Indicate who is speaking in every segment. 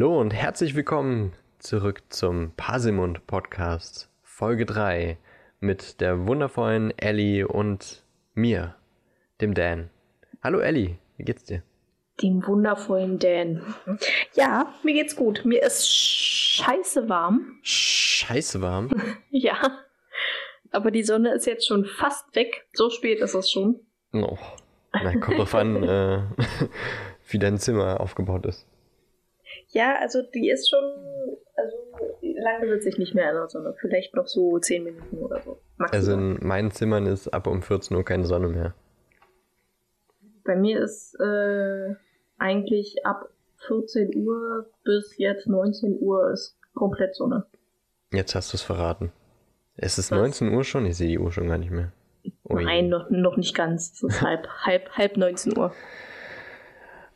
Speaker 1: Hallo und herzlich willkommen zurück zum Pasimund Podcast, Folge 3 mit der wundervollen Ellie und mir, dem Dan. Hallo Ellie, wie geht's dir?
Speaker 2: Dem wundervollen Dan. Ja, mir geht's gut. Mir ist scheiße warm.
Speaker 1: Scheiße warm?
Speaker 2: ja. Aber die Sonne ist jetzt schon fast weg. So spät ist es schon.
Speaker 1: Oh. Na, kommt drauf an, äh, wie dein Zimmer aufgebaut ist.
Speaker 2: Ja, also die ist schon, also lange sitze ich nicht mehr in der Sonne. Vielleicht noch so 10 Minuten oder so.
Speaker 1: Maximal. Also in meinen Zimmern ist ab um 14 Uhr keine Sonne mehr.
Speaker 2: Bei mir ist äh, eigentlich ab 14 Uhr bis jetzt 19 Uhr ist komplett Sonne.
Speaker 1: Jetzt hast du es verraten. Es ist Was? 19 Uhr schon? Ich sehe die Uhr schon gar nicht mehr.
Speaker 2: Ui. Nein, noch, noch nicht ganz. Es ist halb, halb, halb 19 Uhr.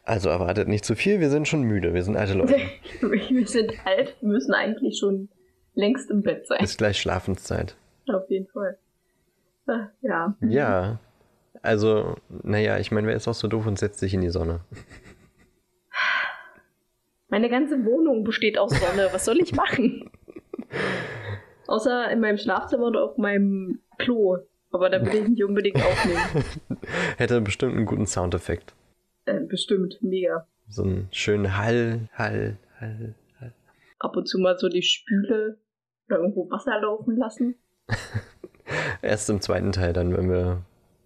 Speaker 1: Also erwartet nicht zu viel, wir sind schon müde, wir sind alte Leute.
Speaker 2: wir sind alt, wir müssen eigentlich schon längst im Bett sein.
Speaker 1: Ist gleich Schlafenszeit.
Speaker 2: Auf jeden Fall. Ah, ja.
Speaker 1: Ja. Also, naja, ich meine, wer ist auch so doof und setzt sich in die Sonne?
Speaker 2: Meine ganze Wohnung besteht aus Sonne. Was soll ich machen? Außer in meinem Schlafzimmer und auf meinem Klo. Aber da will ich nicht unbedingt aufnehmen.
Speaker 1: Hätte bestimmt einen guten Soundeffekt.
Speaker 2: Äh, bestimmt, mega.
Speaker 1: So einen schönen Hall, Hall, Hall, Hall.
Speaker 2: Ab und zu mal so die Spüle oder irgendwo Wasser laufen lassen.
Speaker 1: Erst im zweiten Teil dann, wenn wir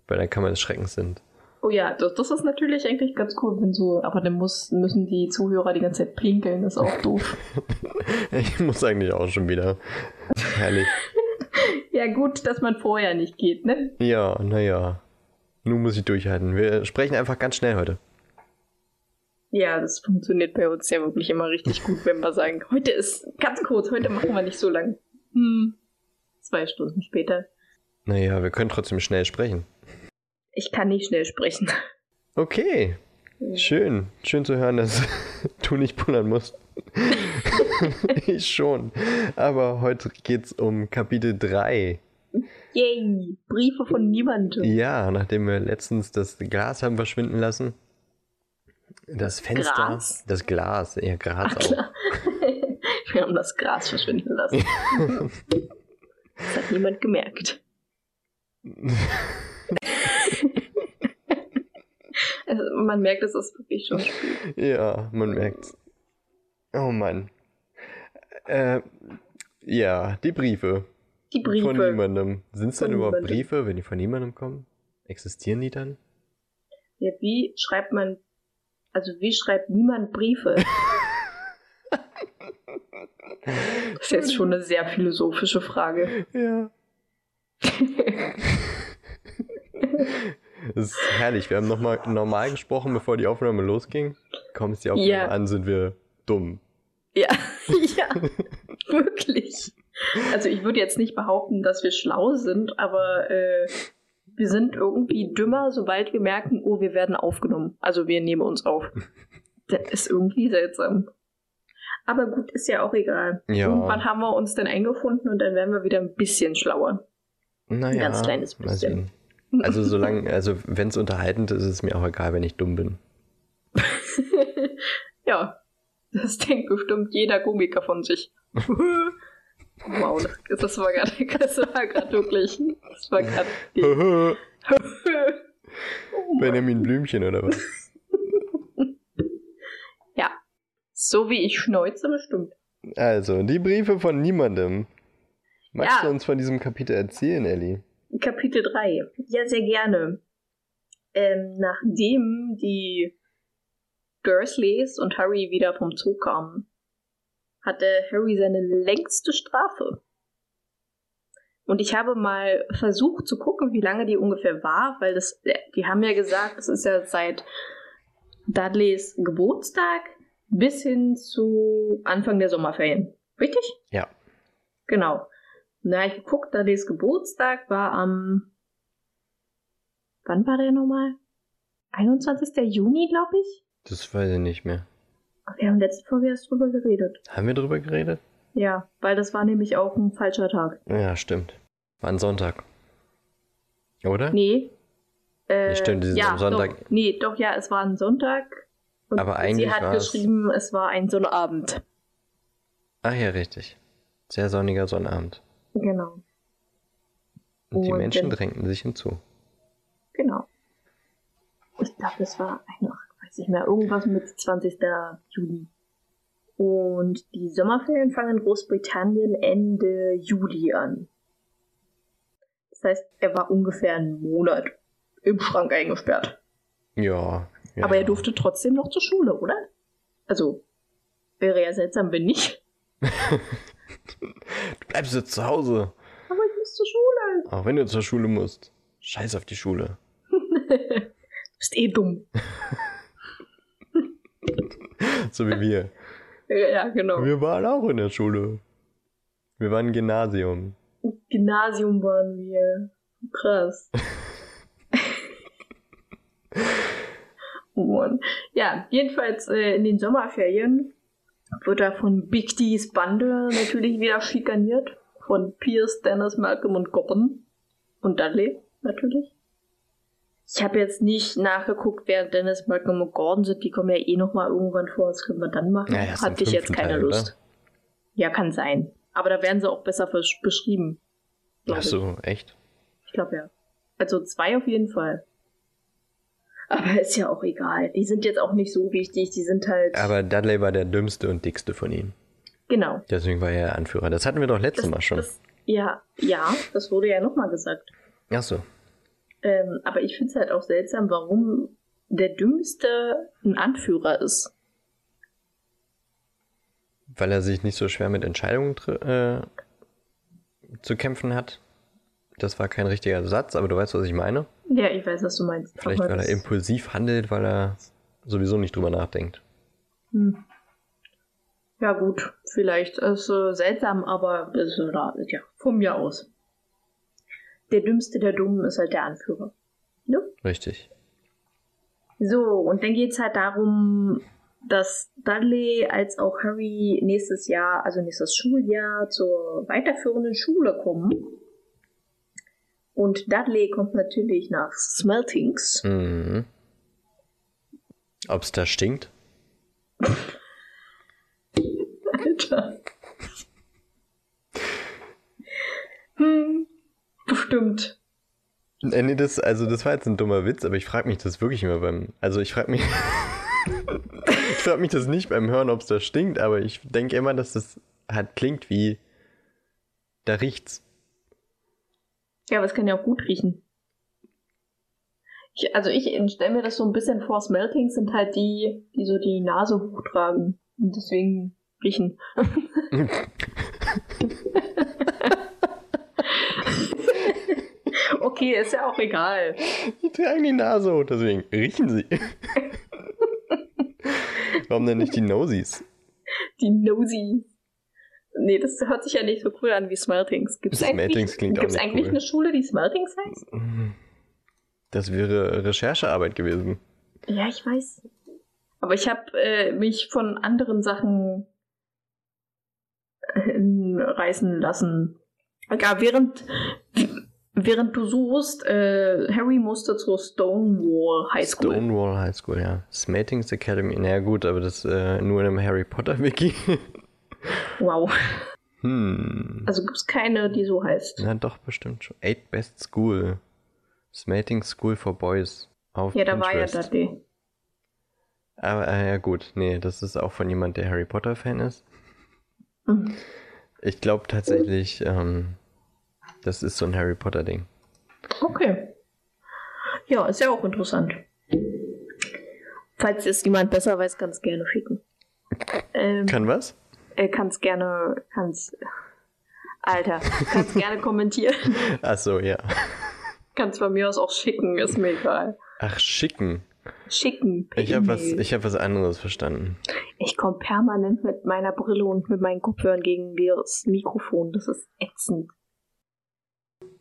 Speaker 1: bei der Kammer des Schreckens sind.
Speaker 2: Oh ja, das, das ist natürlich eigentlich ganz cool, wenn so, aber dann muss, müssen die Zuhörer die ganze Zeit pinkeln, ist auch doof.
Speaker 1: ich muss eigentlich auch schon wieder. Herrlich.
Speaker 2: ja, gut, dass man vorher nicht geht, ne?
Speaker 1: Ja, naja. Nun muss ich durchhalten. Wir sprechen einfach ganz schnell heute.
Speaker 2: Ja, das funktioniert bei uns ja wirklich immer richtig gut, wenn wir sagen, heute ist ganz kurz, heute machen wir nicht so lang. Hm. Zwei Stunden später.
Speaker 1: Naja, wir können trotzdem schnell sprechen.
Speaker 2: Ich kann nicht schnell sprechen.
Speaker 1: Okay. Schön. Schön zu hören, dass du nicht pullern musst. ich schon. Aber heute geht's um Kapitel 3.
Speaker 2: Yay, Briefe von niemandem.
Speaker 1: Ja, nachdem wir letztens das Glas haben verschwinden lassen. Das Fenster. Gras? Das Glas, eher Gras Ach, auch.
Speaker 2: wir haben das Gras verschwinden lassen. das hat niemand gemerkt. also, man merkt, es ist wirklich schon spät.
Speaker 1: Ja, man merkt Oh Mann. Äh, ja, die Briefe.
Speaker 2: Die Briefe.
Speaker 1: Von niemandem. Sind es denn überhaupt Briefe, wenn die von niemandem kommen? Existieren die dann?
Speaker 2: Ja, wie schreibt man, also wie schreibt niemand Briefe? das ist jetzt schon eine sehr philosophische Frage.
Speaker 1: Ja. Das ist herrlich. Wir haben nochmal normal gesprochen, bevor die Aufnahme losging. Kommt es die Aufnahme ja. an, sind wir dumm.
Speaker 2: Ja, ja, wirklich. Also ich würde jetzt nicht behaupten, dass wir schlau sind, aber äh, wir sind irgendwie dümmer, sobald wir merken, oh, wir werden aufgenommen. Also wir nehmen uns auf. Das ist irgendwie seltsam. Aber gut, ist ja auch egal. Ja. Irgendwann haben wir uns dann eingefunden und dann werden wir wieder ein bisschen schlauer.
Speaker 1: Naja, ein ganz kleines bisschen. Also solange, also wenn es unterhaltend ist, ist es mir auch egal, wenn ich dumm bin.
Speaker 2: ja, das denkt bestimmt jeder Komiker von sich. wow, das war gerade, das war gerade wirklich, das war gerade.
Speaker 1: oh Benjamin Blümchen oder was?
Speaker 2: ja, so wie ich schneuze bestimmt.
Speaker 1: Also, die Briefe von niemandem. Magst ja. du uns von diesem Kapitel erzählen, Ellie?
Speaker 2: Kapitel 3. Ja, sehr gerne. Ähm, nachdem die Dursleys und Harry wieder vom Zoo kamen, hatte Harry seine längste Strafe. Und ich habe mal versucht zu gucken, wie lange die ungefähr war, weil das, die haben ja gesagt, es ist ja seit Dudleys Geburtstag bis hin zu Anfang der Sommerferien. Richtig?
Speaker 1: Ja.
Speaker 2: Genau. Na, ich geguckt, Dudleys Geburtstag war am. Wann war der nochmal? 21. Juni, glaube ich.
Speaker 1: Das weiß ich nicht mehr.
Speaker 2: Wir haben letzte Folge erst drüber geredet.
Speaker 1: Haben wir drüber geredet?
Speaker 2: Ja, weil das war nämlich auch ein falscher Tag.
Speaker 1: Ja, stimmt. War ein Sonntag. Oder?
Speaker 2: Nee.
Speaker 1: Äh, nee, stimmt, die sind
Speaker 2: ja,
Speaker 1: am Sonntag.
Speaker 2: Doch, nee, doch, ja, es war ein Sonntag. Und
Speaker 1: Aber eigentlich
Speaker 2: sie hat geschrieben, es war ein Sonnabend.
Speaker 1: Ach ja, richtig. Sehr sonniger Sonnabend.
Speaker 2: Genau,
Speaker 1: Und die
Speaker 2: Und
Speaker 1: Menschen drängten sich hinzu.
Speaker 2: genau. Ich glaube, es war, ein- ach, weiß nicht mehr, irgendwas mit 20. Juli. Und die Sommerferien fangen in Großbritannien Ende Juli an. Das heißt, er war ungefähr einen Monat im Schrank eingesperrt.
Speaker 1: Ja. ja.
Speaker 2: Aber er durfte trotzdem noch zur Schule, oder? Also, wäre ja seltsam, wenn nicht.
Speaker 1: Du bleibst jetzt zu Hause.
Speaker 2: Aber ich muss zur Schule.
Speaker 1: Auch wenn du zur Schule musst. Scheiß auf die Schule.
Speaker 2: du bist eh dumm.
Speaker 1: So wie wir.
Speaker 2: Ja, genau.
Speaker 1: Wir waren auch in der Schule. Wir waren im Gymnasium.
Speaker 2: Gymnasium waren wir. Krass. oh Mann. Ja, jedenfalls äh, in den Sommerferien wird er von Big D's Bande natürlich wieder schikaniert. Von Pierce, Dennis, Malcolm und Gordon. Und Dudley, natürlich. Ich habe jetzt nicht nachgeguckt, wer Dennis, Malcolm und Gordon sind. Die kommen ja eh nochmal irgendwann vor. Was können wir dann machen?
Speaker 1: Ja, erst im
Speaker 2: Hatte ich jetzt keine
Speaker 1: Teil,
Speaker 2: Lust. Ja, kann sein. Aber da werden sie auch besser beschrieben.
Speaker 1: Ach so, echt?
Speaker 2: ich glaube ja. Also zwei auf jeden Fall. Aber ist ja auch egal. Die sind jetzt auch nicht so wichtig. Die sind halt.
Speaker 1: Aber Dudley war der dümmste und dickste von ihnen.
Speaker 2: genau.
Speaker 1: Deswegen war er Anführer. Das hatten wir doch letztes
Speaker 2: Das,
Speaker 1: Mal schon.
Speaker 2: Das, ja, ja, das wurde ja nochmal gesagt.
Speaker 1: Ach so.
Speaker 2: Ähm, aber ich finde es halt auch seltsam, warum der Dümmste ein Anführer ist.
Speaker 1: Weil er sich nicht so schwer mit Entscheidungen äh, zu kämpfen hat. Das war kein richtiger Satz, aber du weißt, was ich meine.
Speaker 2: Ja, ich weiß, was du meinst.
Speaker 1: Vielleicht, weil er
Speaker 2: das-
Speaker 1: impulsiv handelt, weil er sowieso nicht drüber nachdenkt.
Speaker 2: Hm. Ja, gut, vielleicht ist äh, seltsam, aber ist, äh, ja, von mir aus. Der Dümmste der Dummen ist halt der Anführer. Ne?
Speaker 1: Richtig.
Speaker 2: So, und dann geht's halt darum, dass Dudley als auch Harry nächstes Jahr, also nächstes Schuljahr, zur weiterführenden Schule kommen. Und Dudley kommt natürlich nach Smeltings.
Speaker 1: Mhm. Ob es da stinkt?
Speaker 2: Alter. Hm, bestimmt.
Speaker 1: Äh, nee, das, also das war jetzt ein dummer Witz, aber ich frage mich das wirklich immer beim. Also ich frage mich. ich frage mich das nicht beim Hören, ob es da stinkt, aber ich denke immer, dass das halt klingt wie. Da riecht's.
Speaker 2: Ja, aber es kann ja auch gut riechen. Ich, also ich stelle mir das so ein bisschen vor, Smeltings sind halt die, die so die Nase hochtragen und deswegen riechen. okay, ist ja auch egal.
Speaker 1: Die tragen die Nase hoch, deswegen riechen sie. Warum denn nicht die Nosies?
Speaker 2: Die Nosy. Nee, das hört sich ja nicht so cool an wie Smeltings. Gibt's
Speaker 1: Smeltings
Speaker 2: eigentlich,
Speaker 1: klingt auch
Speaker 2: gibt's
Speaker 1: nicht
Speaker 2: eigentlich
Speaker 1: cool.
Speaker 2: eine Schule, die Smeltings heißt?
Speaker 1: Das wäre Recherchearbeit gewesen.
Speaker 2: Ja, ich weiß. Aber ich habe äh, mich von anderen Sachen äh, reißen lassen. Ja, während, während du suchst, äh, Harry musste zur Stonewall High School.
Speaker 1: Stonewall High School, ja. Smatings Academy. Naja, gut, aber das äh, nur in einem Harry Potter Wiki.
Speaker 2: Wow.
Speaker 1: hm.
Speaker 2: Also gibt's keine, die so heißt.
Speaker 1: Na doch, bestimmt schon. Eight Best School. Smating School for Boys. Auf
Speaker 2: Ja, da war ja
Speaker 1: Pinterest.
Speaker 2: Dudley.
Speaker 1: Aber äh, ja gut, nee, das ist auch von jemand, der Harry Potter Fan ist.
Speaker 2: Mhm.
Speaker 1: Ich glaube tatsächlich, ähm, das ist so ein Harry Potter Ding.
Speaker 2: Okay. Ja, ist ja auch interessant. Falls es jemand besser weiß, kann es gerne schicken. Ähm,
Speaker 1: Kann was?
Speaker 2: äh, kann's gerne, kann's, Alter, kann's gerne kommentieren.
Speaker 1: Ach so, ja.
Speaker 2: Kann's von mir aus auch schicken, ist mir egal.
Speaker 1: Ach, schicken.
Speaker 2: Schicken.
Speaker 1: Ich habe was, ich hab was anderes verstanden.
Speaker 2: ich komme permanent mit meiner Brille und mit meinen Kopfhörern gegen das Mikrofon. Das ist ätzend.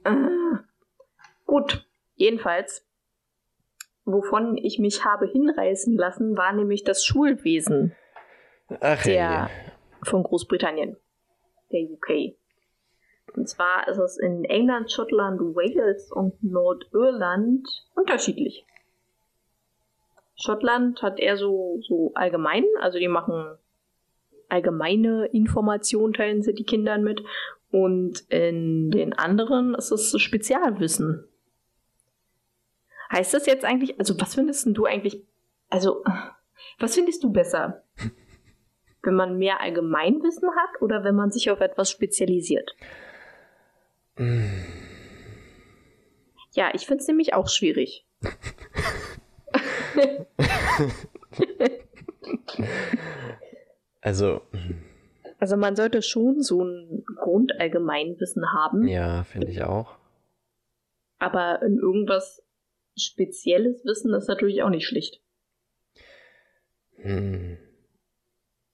Speaker 2: Ah. Gut, jedenfalls, wovon ich mich habe hinreißen lassen, war nämlich das Schulwesen.
Speaker 1: Ach
Speaker 2: Der-
Speaker 1: ja.
Speaker 2: von Großbritannien, der UK. Und zwar ist es in England, Schottland, Wales und Nordirland unterschiedlich. Schottland hat eher so, so allgemein, also die machen allgemeine Informationen, teilen sie die Kindern mit. Und in den anderen ist es Spezialwissen. Heißt das jetzt eigentlich, also was findest du eigentlich, also was findest du besser? wenn man mehr Allgemeinwissen hat oder wenn man sich auf etwas spezialisiert? ja, ich finde es nämlich auch schwierig.
Speaker 1: also.
Speaker 2: Also man sollte schon so ein Grundallgemeinwissen haben.
Speaker 1: Ja, finde ich auch.
Speaker 2: Aber in irgendwas spezielles Wissen ist natürlich auch nicht schlicht.
Speaker 1: Hm.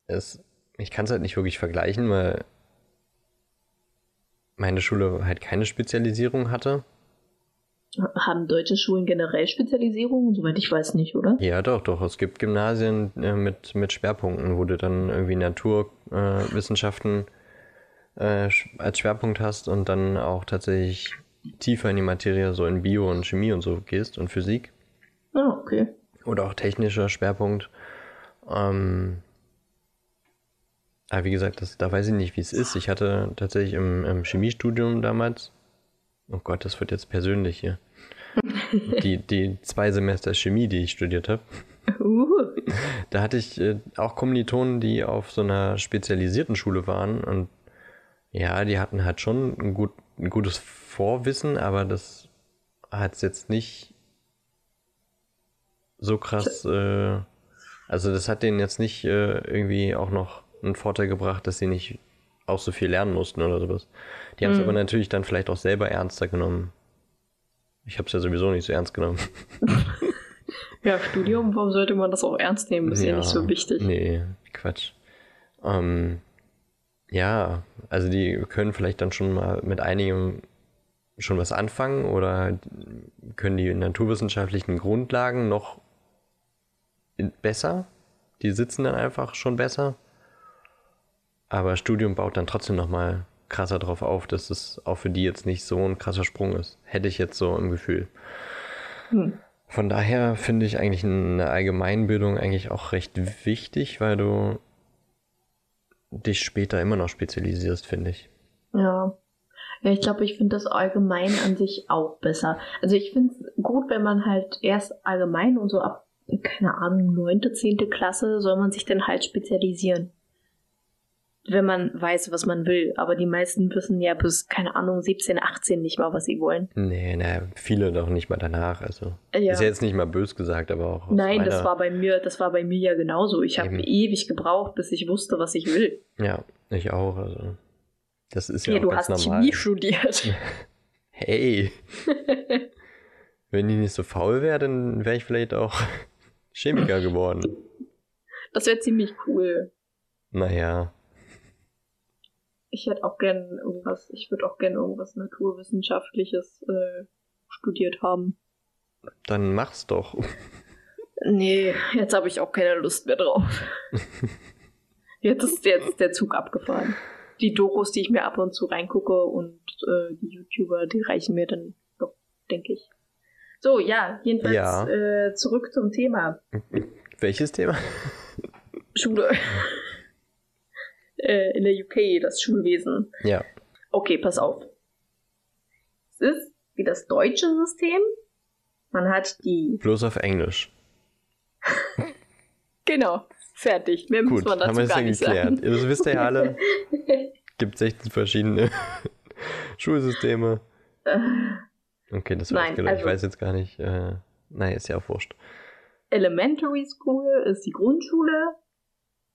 Speaker 1: Es, ich kann es halt nicht wirklich vergleichen, weil meine Schule halt keine Spezialisierung hatte.
Speaker 2: Haben deutsche Schulen generell Spezialisierungen? Soweit ich weiß nicht, oder?
Speaker 1: Ja, doch, doch. Es gibt Gymnasien äh, mit, mit Schwerpunkten, wo du dann irgendwie Naturwissenschaften äh, äh, als Schwerpunkt hast und dann auch tatsächlich tiefer in die Materie, so in Bio und Chemie und so gehst und Physik.
Speaker 2: Ah, okay.
Speaker 1: Oder auch technischer Schwerpunkt. Ähm, aber wie gesagt, das, da weiß ich nicht, wie es ist. Ich hatte tatsächlich im, im Chemiestudium damals, oh Gott, das wird jetzt persönlich hier, die, die zwei Semester Chemie, die ich studiert habe. Uh. Da hatte ich äh, auch Kommilitonen, die auf so einer spezialisierten Schule waren und ja, die hatten halt schon ein, gut, ein gutes Vorwissen, aber das hat es jetzt nicht so krass, äh, also das hat denen jetzt nicht äh, irgendwie auch noch einen Vorteil gebracht, dass sie nicht auch so viel lernen mussten oder sowas. Die haben es mhm. aber natürlich dann vielleicht auch selber ernster genommen. Ich habe es ja sowieso nicht so ernst genommen.
Speaker 2: ja, Studium, warum sollte man das auch ernst nehmen? Ist ja, ja nicht so wichtig.
Speaker 1: Nee, Quatsch. Ähm, ja, also die können vielleicht dann schon mal mit einigem schon was anfangen oder können die naturwissenschaftlichen Grundlagen noch besser. Die sitzen dann einfach schon besser. Aber Studium baut dann trotzdem nochmal krasser drauf auf, dass es auch für die jetzt nicht so ein krasser Sprung ist. Hätte ich jetzt so im Gefühl. Hm. Von daher finde ich eigentlich eine Allgemeinbildung eigentlich auch recht wichtig, weil du dich später immer noch spezialisierst, finde ich.
Speaker 2: Ja. Ja, ich glaube, ich finde das allgemein an sich auch besser. Also ich finde es gut, wenn man halt erst allgemein und so ab, keine Ahnung, neunte, zehnte Klasse soll man sich dann halt spezialisieren wenn man weiß, was man will. Aber die meisten wissen ja bis, keine Ahnung, 17, 18 nicht mal, was sie wollen.
Speaker 1: Nee, ne, viele doch nicht mal danach. Also ja. ist ja jetzt nicht mal bös gesagt, aber auch.
Speaker 2: Nein, das war bei mir, das war bei mir ja genauso. Ich habe ewig gebraucht, bis ich wusste, was ich will.
Speaker 1: Ja, ich auch. Also das ist ja,
Speaker 2: ja
Speaker 1: auch
Speaker 2: du hast
Speaker 1: normal.
Speaker 2: Chemie studiert.
Speaker 1: hey. Wenn ich nicht so faul wäre, dann wäre ich vielleicht auch Chemiker geworden.
Speaker 2: Das wäre ziemlich cool.
Speaker 1: Naja,
Speaker 2: ich hätte auch gern irgendwas, ich würde auch gern irgendwas Naturwissenschaftliches äh, studiert haben.
Speaker 1: Dann mach's doch.
Speaker 2: Nee, jetzt habe ich auch keine Lust mehr drauf. jetzt ist jetzt der Zug abgefahren. Die Dokus, die ich mir ab und zu reingucke und äh, die YouTuber, die reichen mir dann doch, denke ich. So, ja, jedenfalls ja. Äh, zurück zum Thema.
Speaker 1: Welches Thema?
Speaker 2: Schule äh, in der UK, das Schulwesen.
Speaker 1: Ja.
Speaker 2: Okay, pass auf. Es ist wie das deutsche System. Man hat die.
Speaker 1: Bloß auf Englisch.
Speaker 2: genau, fertig. Mehr Gut, muss man dazu haben wir gar nicht geklärt. Sagen.
Speaker 1: Das wisst ihr ja alle. Gibt 16 verschiedene Schulsysteme. Äh. Okay, das war also, Ich weiß jetzt gar nicht. Äh, nein, ist ja auch wurscht.
Speaker 2: Elementary School ist die Grundschule.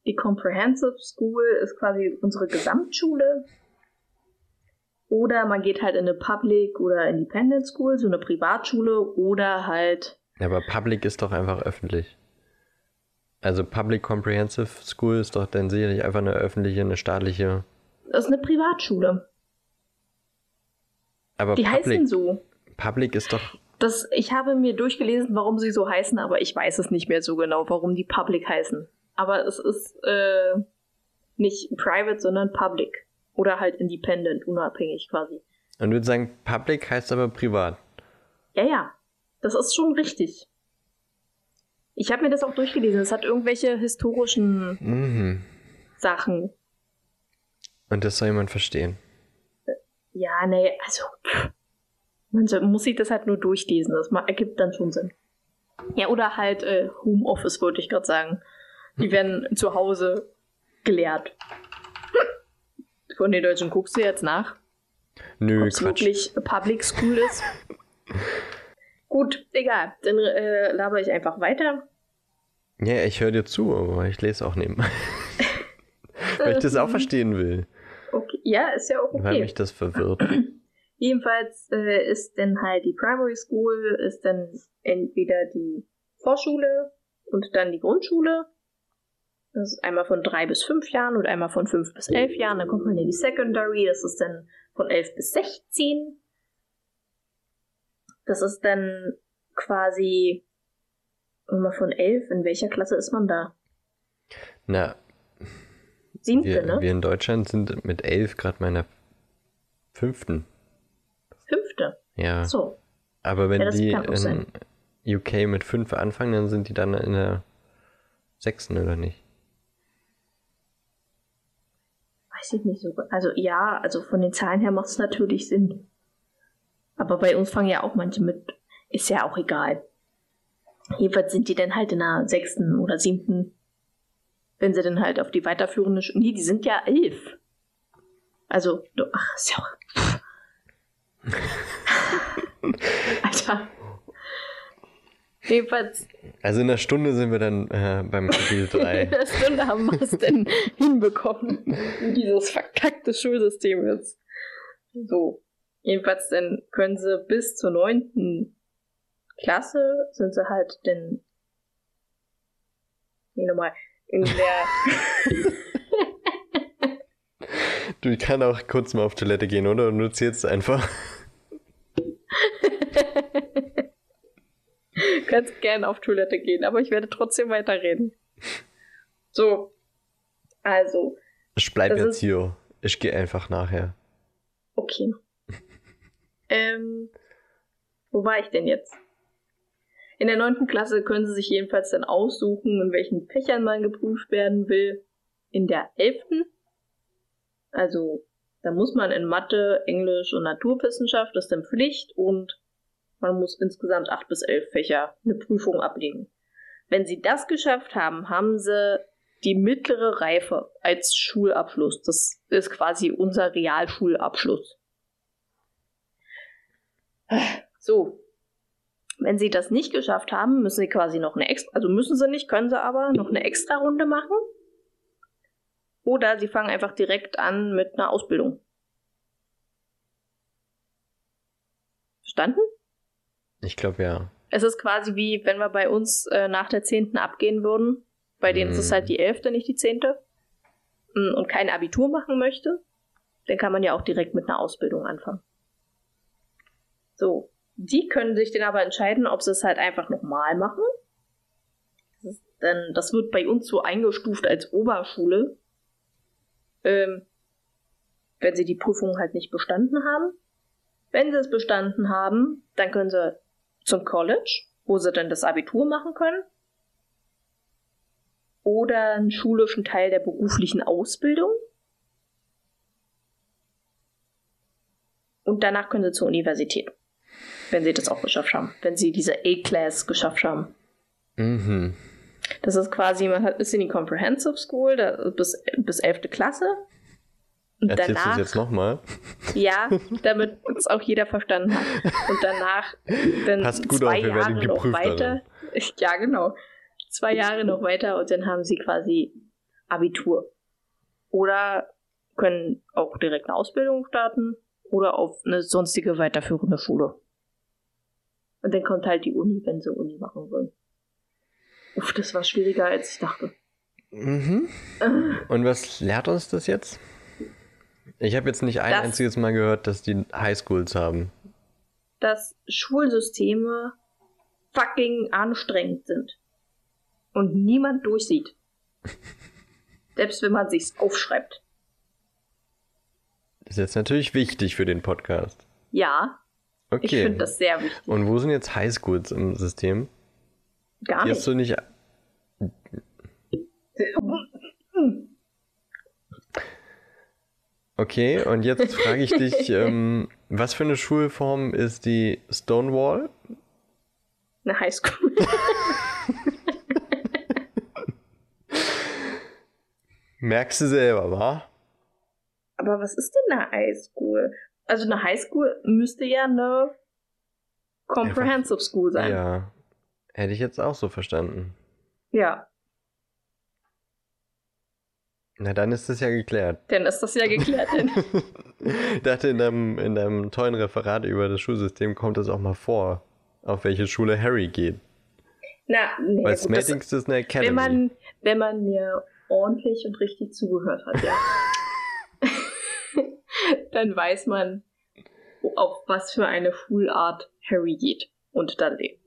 Speaker 2: Die Comprehensive School ist quasi unsere Gesamtschule. Oder man geht halt in eine Public oder Independent School, so eine Privatschule, oder halt.
Speaker 1: Ja, aber Public ist doch einfach öffentlich. Also Public Comprehensive School ist doch dann sicherlich einfach eine öffentliche, eine staatliche.
Speaker 2: Das ist eine Privatschule.
Speaker 1: Aber
Speaker 2: die Public, heißen so.
Speaker 1: Public ist doch.
Speaker 2: Das, ich habe mir durchgelesen, warum sie so heißen, aber ich weiß es nicht mehr so genau, warum die Public heißen aber es ist äh, nicht private, sondern public. Oder halt independent, unabhängig quasi.
Speaker 1: Und du würdest sagen, public heißt aber privat.
Speaker 2: Ja, ja. Das ist schon richtig. Ich habe mir das auch durchgelesen. Es hat irgendwelche historischen
Speaker 1: Mhm.
Speaker 2: Sachen.
Speaker 1: Und das soll jemand verstehen.
Speaker 2: Ja, nee, also man soll, muss sich das halt nur durchlesen. Das ergibt dann schon Sinn. Ja, oder halt äh, Homeoffice, wollte ich gerade sagen. Die werden zu Hause gelehrt. Von den Deutschen guckst du jetzt nach,
Speaker 1: Nö,
Speaker 2: ob es
Speaker 1: Quatsch.
Speaker 2: wirklich Public School ist. Gut, egal. Dann äh, laber ich einfach weiter.
Speaker 1: Ja, ich höre dir zu, aber ich lese auch nebenbei. Weil ich das auch verstehen will.
Speaker 2: Okay. Ja, ist ja auch
Speaker 1: Weil
Speaker 2: okay.
Speaker 1: mich das verwirrt.
Speaker 2: Jedenfalls äh, ist dann halt die Primary School, ist dann entweder die Vorschule und dann die Grundschule. Das ist einmal von drei bis fünf Jahren und einmal von fünf bis elf Jahren. Dann kommt man in die Secondary, das ist dann von elf bis sechzehn. Das ist dann quasi immer von elf. In welcher Klasse ist man da?
Speaker 1: Na,
Speaker 2: Siebte,
Speaker 1: wir,
Speaker 2: ne?
Speaker 1: wir in Deutschland sind mit elf gerade meiner fünften.
Speaker 2: Fünfte.
Speaker 1: Ja.
Speaker 2: So.
Speaker 1: Aber wenn
Speaker 2: Ja,
Speaker 1: die in
Speaker 2: sein.
Speaker 1: UK mit fünf anfangen, dann sind die dann in der sechsten oder nicht?
Speaker 2: Weiß ich nicht so. Also ja, also von den Zahlen her macht es natürlich Sinn. Aber bei uns fangen ja auch manche mit. Ist ja auch egal. Jedenfalls sind die dann halt in der sechsten oder siebten. Wenn sie dann halt auf die weiterführende Schule. Nee, die sind ja elf. Also, du- ach, ist ja auch. Alter. Jedenfalls
Speaker 1: Also in einer Stunde sind wir dann äh, beim Kapitel
Speaker 2: in
Speaker 1: 3.
Speaker 2: der Stunde haben wir es denn hinbekommen. Dieses verkackte Schulsystem jetzt. So. Jedenfalls dann können sie bis zur neunten Klasse sind sie halt denn. Nee, nochmal. In der.
Speaker 1: Du ich kann auch kurz mal auf Toilette gehen, oder? Und du zählst einfach.
Speaker 2: kannst gern auf Toilette gehen, aber ich werde trotzdem weiterreden. So. Also,
Speaker 1: Ich bleib jetzt
Speaker 2: ist-
Speaker 1: hier. Ich gehe einfach nachher.
Speaker 2: Okay. ähm, wo war ich denn jetzt? In der neunten Klasse können Sie sich jedenfalls dann aussuchen, in welchen Fächern man geprüft werden will. In der elften, also da muss man in Mathe, Englisch und Naturwissenschaft, das ist dann Pflicht und man muss insgesamt acht bis elf Fächer eine Prüfung ablegen. Wenn Sie das geschafft haben, haben Sie die mittlere Reife als Schulabschluss. Das ist quasi unser Realschulabschluss. So. Wenn Sie das nicht geschafft haben, müssen Sie quasi noch eine extra, also müssen Sie nicht, können Sie aber noch eine extra Runde machen. Oder Sie fangen einfach direkt an mit einer Ausbildung. Verstanden?
Speaker 1: Ich glaube ja.
Speaker 2: Es ist quasi wie, wenn wir bei uns äh, nach der 10. abgehen würden. Bei denen ist es
Speaker 1: Mhm.
Speaker 2: halt die 11., nicht die 10. mm, Und kein Abitur machen möchte, dann kann man ja auch direkt mit einer Ausbildung anfangen. So. Die können sich dann aber entscheiden, ob sie es halt einfach nochmal machen. Das, ist dann, das wird bei uns so eingestuft als Oberschule. Ähm, wenn sie die Prüfung halt nicht bestanden haben. Wenn sie es bestanden haben, dann können sie zum College, wo sie dann das Abitur machen können. Oder einen schulischen Teil der beruflichen Ausbildung. Und danach können sie zur Universität. Wenn sie das auch geschafft haben. Wenn sie diese A-Class geschafft haben.
Speaker 1: Mhm.
Speaker 2: Das ist quasi, man hat, ist in die Comprehensive School, da, bis, bis 11. Klasse. Und
Speaker 1: Erzählst du es
Speaker 2: danach,
Speaker 1: jetzt nochmal?
Speaker 2: ja, damit es auch jeder verstanden hat. Und danach dann
Speaker 1: Passt gut
Speaker 2: zwei
Speaker 1: auf, wir werden
Speaker 2: Jahre noch weiter. Ja, genau. Zwei Jahre noch weiter und dann haben sie quasi Abitur. Oder können auch direkt eine Ausbildung starten oder auf eine sonstige weiterführende Schule. Und dann kommt halt die Uni, wenn sie Uni machen wollen. Uff, das war schwieriger, als ich dachte.
Speaker 1: Mhm.
Speaker 2: Äh,
Speaker 1: Und was lehrt uns das jetzt? Ich habe jetzt nicht ein
Speaker 2: Das-
Speaker 1: einziges Mal gehört, dass die Highschools haben.
Speaker 2: Dass Schulsysteme fucking anstrengend sind. Und niemand durchsieht. Selbst wenn man sich's aufschreibt.
Speaker 1: Das ist jetzt natürlich wichtig für den Podcast.
Speaker 2: Ja, ich
Speaker 1: Okay.
Speaker 2: finde das sehr wichtig.
Speaker 1: Und wo sind jetzt Highschools im System?
Speaker 2: Gar nicht.
Speaker 1: hast du nicht Okay, und jetzt frage ich dich, ähm, was für eine Schulform ist die Stonewall?
Speaker 2: Eine Highschool.
Speaker 1: Merkst du selber, wa?
Speaker 2: Aber was ist denn eine Highschool? Also eine Highschool müsste ja eine Comprehensive School sein.
Speaker 1: Ja. Hätte ich jetzt auch so verstanden.
Speaker 2: Ja,
Speaker 1: Na, dann ist das ja geklärt.
Speaker 2: dann ist das ja geklärt.
Speaker 1: ich dachte, in deinem, in deinem tollen Referat über das Schulsystem kommt es auch mal vor, auf welche Schule Harry geht.
Speaker 2: Na, nee,
Speaker 1: Weil
Speaker 2: das,
Speaker 1: Smatings ist eine Academy.
Speaker 2: wenn man, wenn man mir ordentlich und richtig zugehört hat, ja. dann weiß man, auf was für eine Schulart Harry geht und Dudley.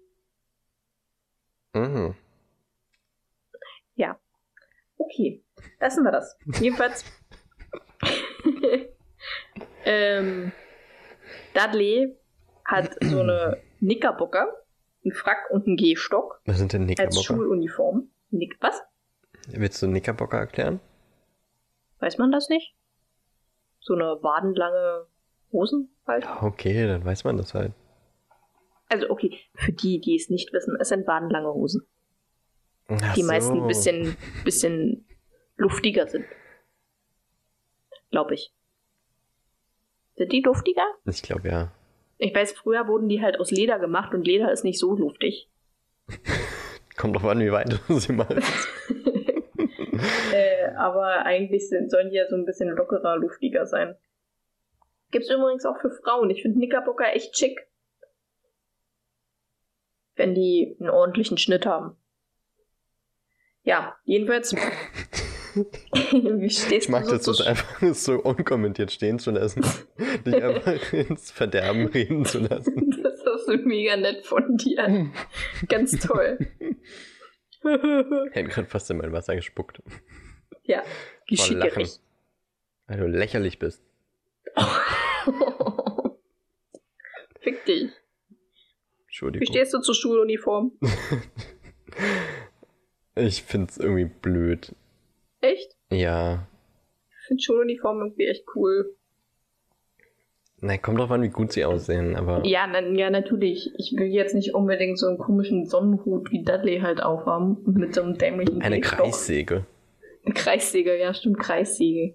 Speaker 1: mhm.
Speaker 2: Okay, lassen wir das. Jedenfalls. ähm, Dudley hat so eine Knickerbocker, einen Frack und einen Gehstock
Speaker 1: Was sind denn
Speaker 2: als
Speaker 1: Knickerbocker?
Speaker 2: Schuluniform. Nick was?
Speaker 1: Willst du Knickerbocker erklären?
Speaker 2: Weiß man das nicht? So eine wadenlange Hosen halt.
Speaker 1: Okay, dann weiß man das halt.
Speaker 2: Also okay, für die, die es nicht wissen, es sind wadenlange Hosen.
Speaker 1: Ach
Speaker 2: die meisten
Speaker 1: so.
Speaker 2: ein bisschen, bisschen luftiger sind. Glaube ich. Sind die luftiger?
Speaker 1: Ich glaube ja.
Speaker 2: Ich weiß, früher wurden die halt aus Leder gemacht und Leder ist nicht so luftig.
Speaker 1: Kommt drauf an, wie weit du sie machst.
Speaker 2: äh, aber eigentlich sind, sollen die ja so ein bisschen lockerer, luftiger sein. Gibt's übrigens auch für Frauen. Ich finde Knickerbocker echt schick. Wenn die einen ordentlichen Schnitt haben. Ja, jedenfalls. Wie stehst
Speaker 1: Ich mag
Speaker 2: du
Speaker 1: das,
Speaker 2: so
Speaker 1: einfach so unkommentiert stehen zu lassen. Dich einfach ins Verderben reden zu lassen.
Speaker 2: Das ist mega nett von dir. Ganz toll.
Speaker 1: Ich hätte gerade fast in mein Wasser gespuckt.
Speaker 2: ja,
Speaker 1: Vor Lachen. Weil du lächerlich bist.
Speaker 2: Fick dich. Wie
Speaker 1: Entschuldigung.
Speaker 2: stehst du zur Schuluniform?
Speaker 1: Ich find's irgendwie blöd.
Speaker 2: Echt?
Speaker 1: Ja.
Speaker 2: Ich finde Schuluniform irgendwie echt cool.
Speaker 1: Na, kommt drauf an, wie gut sie aussehen, aber.
Speaker 2: Ja, na, ja, natürlich. Ich will jetzt nicht unbedingt so einen komischen Sonnenhut wie Dudley halt aufhaben. Mit so einem dämlichen
Speaker 1: Eine
Speaker 2: Gehstock.
Speaker 1: Kreissäge.
Speaker 2: Eine Kreissäge, ja, stimmt, Kreissäge.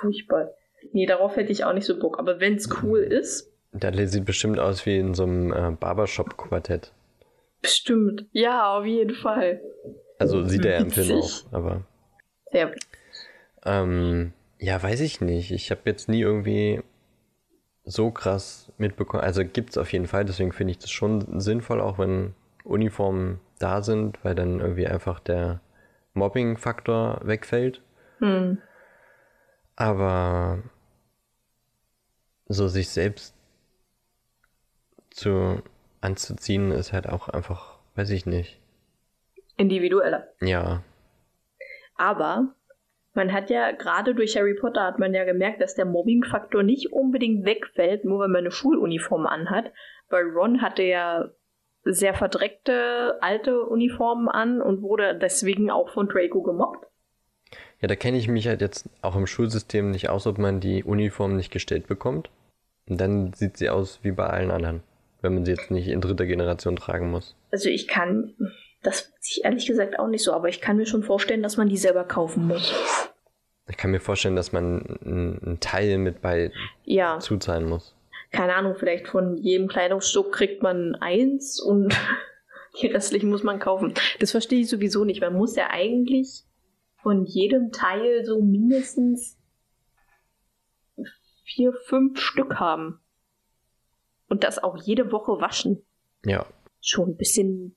Speaker 2: Furchtbar. Nee, darauf hätte ich auch nicht so Bock. Aber wenn's cool ist,
Speaker 1: Dudley sieht bestimmt aus wie in so einem äh, Barbershop-Quartett.
Speaker 2: bestimmt. Ja, auf jeden Fall.
Speaker 1: Also sieht er ja im Film auch, aber.
Speaker 2: Sehr
Speaker 1: Ähm, ja, weiß ich nicht. Ich habe jetzt nie irgendwie so krass mitbekommen. Also gibt's auf jeden Fall, deswegen finde ich das schon sinnvoll, auch wenn Uniformen da sind, weil dann irgendwie einfach der Mobbing-Faktor wegfällt.
Speaker 2: hm.
Speaker 1: Aber so sich selbst zu anzuziehen ist halt auch einfach, weiß ich nicht.
Speaker 2: individueller.
Speaker 1: Ja,
Speaker 2: Aber man hat ja gerade durch Harry Potter hat man ja gemerkt, dass der Mobbing-Faktor nicht unbedingt wegfällt, nur wenn man eine Schuluniform anhat. Weil Ron hatte ja sehr verdreckte alte Uniformen an und wurde deswegen auch von Draco gemobbt.
Speaker 1: Ja, da kenne ich mich halt jetzt auch im Schulsystem nicht aus, ob man die Uniform nicht gestellt bekommt. Und dann sieht sie aus wie bei allen anderen, wenn man sie jetzt nicht in dritter Generation tragen muss.
Speaker 2: Also ich kann, das weiß ich ehrlich gesagt auch nicht so, aber ich kann mir schon vorstellen, dass man die selber kaufen muss.
Speaker 1: Ich kann mir vorstellen, dass man einen Teil mit bei
Speaker 2: Ja,
Speaker 1: zuzahlen muss.
Speaker 2: keine Ahnung, vielleicht von jedem Kleidungsstück kriegt man eins und die restlichen muss man kaufen. Das verstehe ich sowieso nicht. Man muss ja eigentlich von jedem Teil so mindestens vier, fünf Stück haben. Und das auch jede Woche waschen.
Speaker 1: Ja,
Speaker 2: Schon ein bisschen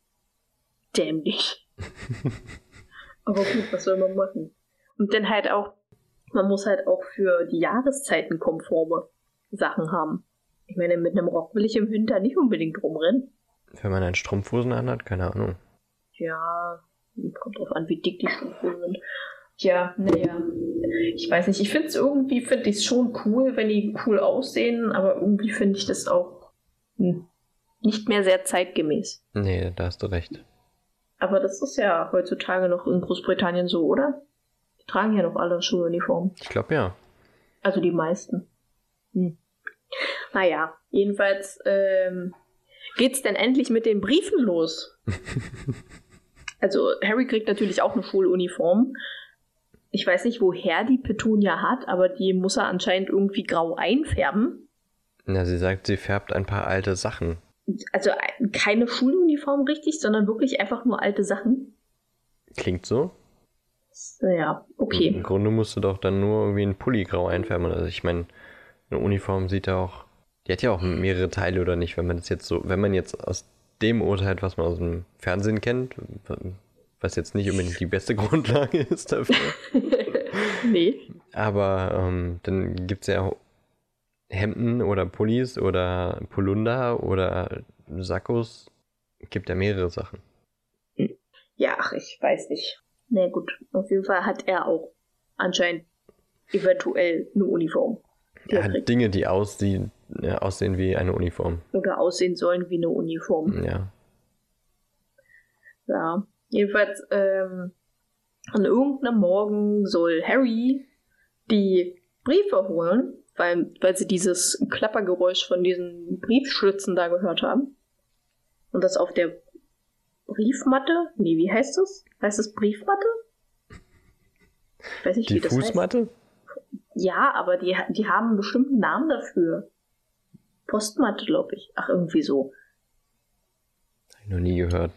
Speaker 2: dämlich. Aber gut, was soll man machen? Und dann halt auch, man muss halt auch für die Jahreszeiten konforme Sachen haben. Ich meine, mit einem Rock will ich im Winter nicht unbedingt rumrennen.
Speaker 1: wenn man einen Strumpfhosen anhat, keine Ahnung.
Speaker 2: Ja, kommt drauf an, wie dick die Strumpfhosen sind. Ja, naja. Ich weiß nicht, ich finde es irgendwie, finde ich es schon cool, wenn die cool aussehen, aber irgendwie finde ich das auch hm, nicht mehr sehr zeitgemäß.
Speaker 1: Nee, da hast du recht.
Speaker 2: Aber das ist ja heutzutage noch in Großbritannien so, oder? Die tragen ja noch alle Schuluniformen.
Speaker 1: Ich glaube ja.
Speaker 2: Also die meisten. Hm. Naja, jedenfalls ähm, geht's denn endlich mit den Briefen los. also Harry kriegt natürlich auch eine Schuluniform. Ich weiß nicht, woher die Petunia hat, aber die muss er anscheinend irgendwie grau einfärben.
Speaker 1: Na, sie sagt, sie färbt ein paar alte Sachen.
Speaker 2: Also äh, keine Schuluniform richtig, sondern wirklich einfach nur alte Sachen.
Speaker 1: Klingt so.
Speaker 2: Ja, okay.
Speaker 1: Im Grunde musst du doch dann nur irgendwie einen Pulli grau einfärben. Also ich meine, eine Uniform sieht ja auch. Die hat ja auch mehrere Teile oder nicht, wenn man das jetzt so, wenn man jetzt aus dem urteilt, was man aus dem Fernsehen kennt, was jetzt nicht unbedingt die beste Grundlage ist dafür.
Speaker 2: nee.
Speaker 1: Aber ähm, dann gibt es ja auch Hemden oder Pullis oder Polunder oder Sakkos. Gibt ja mehrere Sachen.
Speaker 2: Ja, ach, ich weiß nicht. Na nee, gut, auf jeden Fall hat er auch anscheinend eventuell eine Uniform.
Speaker 1: Er hat kriegt. Dinge, die aussehen, ja, aussehen wie eine Uniform.
Speaker 2: Oder aussehen sollen wie eine Uniform.
Speaker 1: Ja.
Speaker 2: Ja. Jedenfalls, ähm, an irgendeinem Morgen soll Harry die Briefe holen, weil, weil sie dieses Klappergeräusch von diesen Briefschlitzen da gehört haben. Und das auf der Briefmatte? Nee, wie heißt das? Heißt das Briefmatte?
Speaker 1: Ich weiß nicht, die wie das Fußmatte? Heißt.
Speaker 2: Ja, aber die, die haben einen bestimmten Namen dafür. Postmatte, glaube ich. Ach, irgendwie so.
Speaker 1: Hab ich noch nie gehört.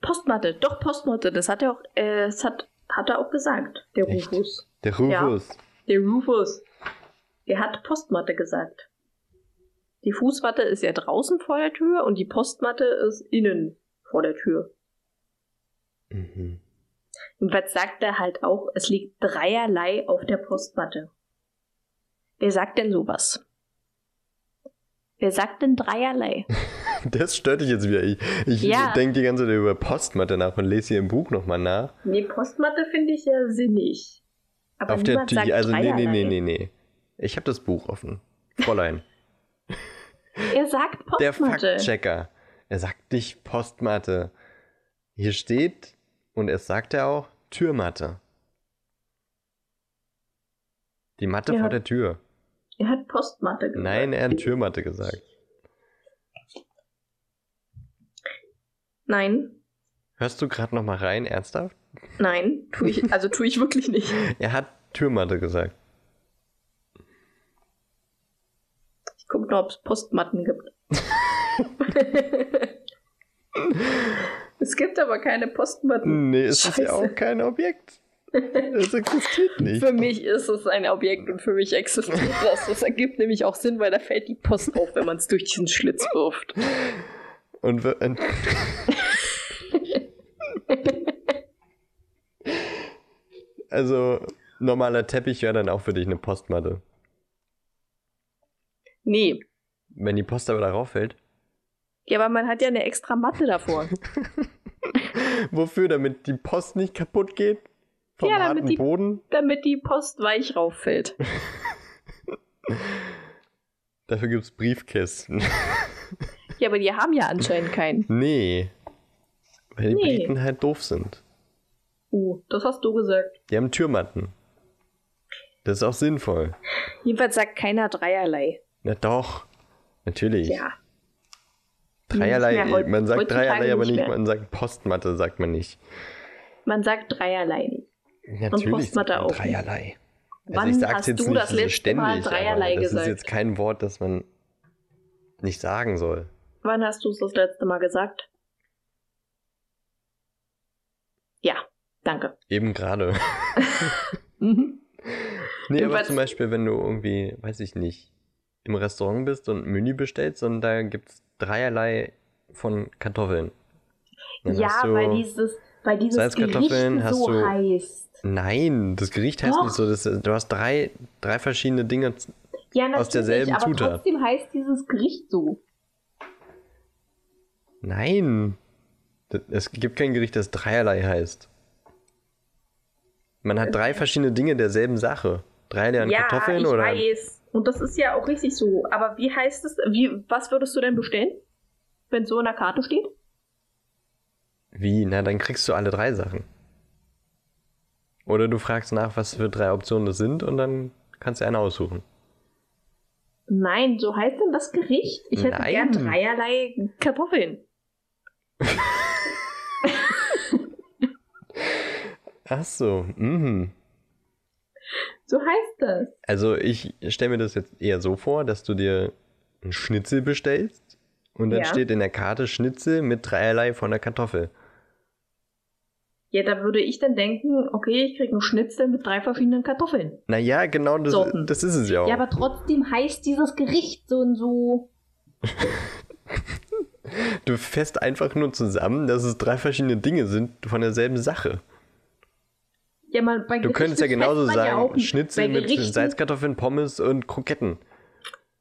Speaker 2: Postmatte, doch Postmatte. Das hat er auch, äh, das hat, hat er auch gesagt, der Echt? Rufus.
Speaker 1: Der Rufus. Ja,
Speaker 2: der Rufus. Der hat Postmatte gesagt. Die Fußmatte ist ja draußen vor der Tür und die Postmatte ist innen vor der Tür. Mhm. Jedenfalls sagt er halt auch, es liegt dreierlei auf der Postmatte. Wer sagt denn sowas? Wer sagt denn dreierlei?
Speaker 1: Das stört dich jetzt wieder. Ich, ich ja. denke die ganze Zeit über Postmatte nach und lese hier im Buch nochmal nach.
Speaker 2: Nee, Postmatte finde ich ja sinnig.
Speaker 1: Aber Auf der Tür, also nee, nee, nee, nee, nee. Ich habe das Buch offen. Fräulein.
Speaker 2: er sagt Postmatte.
Speaker 1: Der Faktchecker. Er sagt nicht Postmatte. Hier steht, und es sagt er auch, Türmatte. Die Matte er vor hat, der Tür.
Speaker 2: Er hat Postmatte
Speaker 1: gesagt. Nein, er hat Türmatte gesagt.
Speaker 2: Nein.
Speaker 1: Hörst du gerade noch mal rein, ernsthaft?
Speaker 2: Nein, tue ich, also tue ich wirklich nicht.
Speaker 1: er hat Türmatte gesagt.
Speaker 2: Ich gucke nur, ob es Postmatten gibt. es gibt aber keine Postmatten.
Speaker 1: Nee, es Scheiße. ist ja auch kein Objekt. Es existiert nicht.
Speaker 2: Für mich ist es ein Objekt und für mich existiert das. Das ergibt nämlich auch Sinn, weil da fällt die Post auf, wenn man es durch diesen Schlitz wirft.
Speaker 1: Und wenn. also, normaler Teppich wäre dann auch für dich eine Postmatte.
Speaker 2: Nee.
Speaker 1: Wenn die Post aber darauf fällt?
Speaker 2: Ja, aber man hat ja eine extra Matte davor.
Speaker 1: Wofür? Damit die Post nicht kaputt geht? Vom ja, damit
Speaker 2: die,
Speaker 1: Boden?
Speaker 2: damit die Post weich rauffällt.
Speaker 1: Dafür gibt es Briefkästen.
Speaker 2: ja, aber die haben ja anscheinend keinen.
Speaker 1: Nee. Weil die nee. Briten halt doof sind.
Speaker 2: Uh, das hast du gesagt.
Speaker 1: Die haben Türmatten. Das ist auch sinnvoll.
Speaker 2: Jedenfalls sagt keiner dreierlei.
Speaker 1: Na doch. Natürlich. Ja. Dreierlei, man sagt dreierlei, aber nicht, mehr. man sagt Postmatte, sagt man nicht.
Speaker 2: Man sagt dreierlei nicht.
Speaker 1: Natürlich Und Postmatte auch. Dreierlei. Also Wann ich sag's hast jetzt du nicht das letzte ständig, Mal dreierlei das gesagt? Das ist jetzt kein Wort, das man nicht sagen soll.
Speaker 2: Wann hast du es das letzte Mal gesagt? Ja, danke.
Speaker 1: Eben gerade. Nee, aber zum Beispiel, wenn du irgendwie, weiß ich nicht, im Restaurant bist und Menü bestellst und da gibt's dreierlei von Kartoffeln.
Speaker 2: Dann ja, weil dieses, weil dieses Gericht so du, heißt.
Speaker 1: Nein, das Gericht heißt Doch. nicht so. Das, du hast drei, drei verschiedene Dinge ja, aus derselben aber Zutat.
Speaker 2: Trotzdem heißt dieses Gericht so.
Speaker 1: Nein. Es gibt kein Gericht, das dreierlei heißt. Man hat drei verschiedene Dinge derselben Sache. Dreierlei an ja, Kartoffeln ich oder.
Speaker 2: Weiß. Und das ist ja auch richtig so. Aber wie heißt es, wie, was würdest du denn bestellen, wenn es so in der Karte steht?
Speaker 1: Wie? Na, dann kriegst du alle drei Sachen. Oder du fragst nach, was für drei Optionen das sind und dann kannst du eine aussuchen.
Speaker 2: Nein, so heißt denn das Gericht? Ich hätte
Speaker 1: Nein.
Speaker 2: gern dreierlei Kartoffeln.
Speaker 1: Ach so, mhm.
Speaker 2: So heißt das.
Speaker 1: Also ich stelle mir das jetzt eher so vor, dass du dir einen Schnitzel bestellst und dann
Speaker 2: Ja.
Speaker 1: steht in der Karte Schnitzel mit dreierlei von der Kartoffel.
Speaker 2: Ja, da würde ich dann denken, okay, ich kriege einen Schnitzel mit drei verschiedenen Kartoffeln.
Speaker 1: Naja, genau das,
Speaker 2: Sorten.
Speaker 1: das ist es ja auch.
Speaker 2: Ja, aber trotzdem heißt dieses Gericht so und so.
Speaker 1: du fährst einfach nur zusammen, dass es drei verschiedene Dinge sind von derselben Sache.
Speaker 2: Ja, man, bei
Speaker 1: Du könntest ja genauso
Speaker 2: ja
Speaker 1: sagen,
Speaker 2: auch,
Speaker 1: Schnitzel mit Salzkartoffeln, Pommes und Kroketten.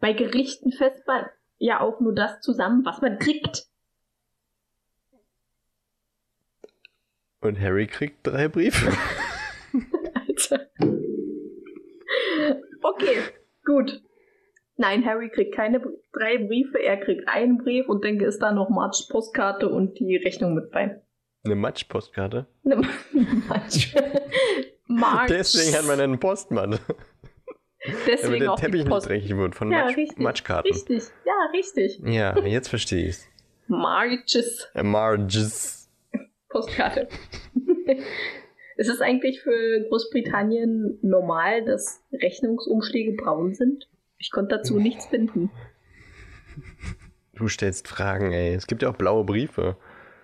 Speaker 2: Bei Gerichten fässt man ja auch nur das zusammen, was man kriegt.
Speaker 1: Und Harry kriegt drei Briefe.
Speaker 2: Alter. Okay, gut. Nein, Harry kriegt keine drei Briefe, er kriegt einen Brief und denke, ist da noch Marge Postkarte und die Rechnung mit bei.
Speaker 1: Eine Matschpostkarte.
Speaker 2: Ne, Marge. Marge.
Speaker 1: Deswegen hat man einen Postmann. Damit
Speaker 2: Deswegen
Speaker 1: der
Speaker 2: auch
Speaker 1: Teppich nicht
Speaker 2: Post.
Speaker 1: dreckig wird von
Speaker 2: Ja,
Speaker 1: Matsch,
Speaker 2: richtig.
Speaker 1: Matschkarten.
Speaker 2: Richtig, ja, richtig.
Speaker 1: Ja, jetzt verstehe ich's.
Speaker 2: Marges
Speaker 1: Äh, Marges.
Speaker 2: Postkarte. ist es eigentlich für Großbritannien normal, dass Rechnungsumschläge braun sind? Ich konnte dazu nichts finden.
Speaker 1: Du stellst Fragen, ey. Es gibt ja auch blaue Briefe.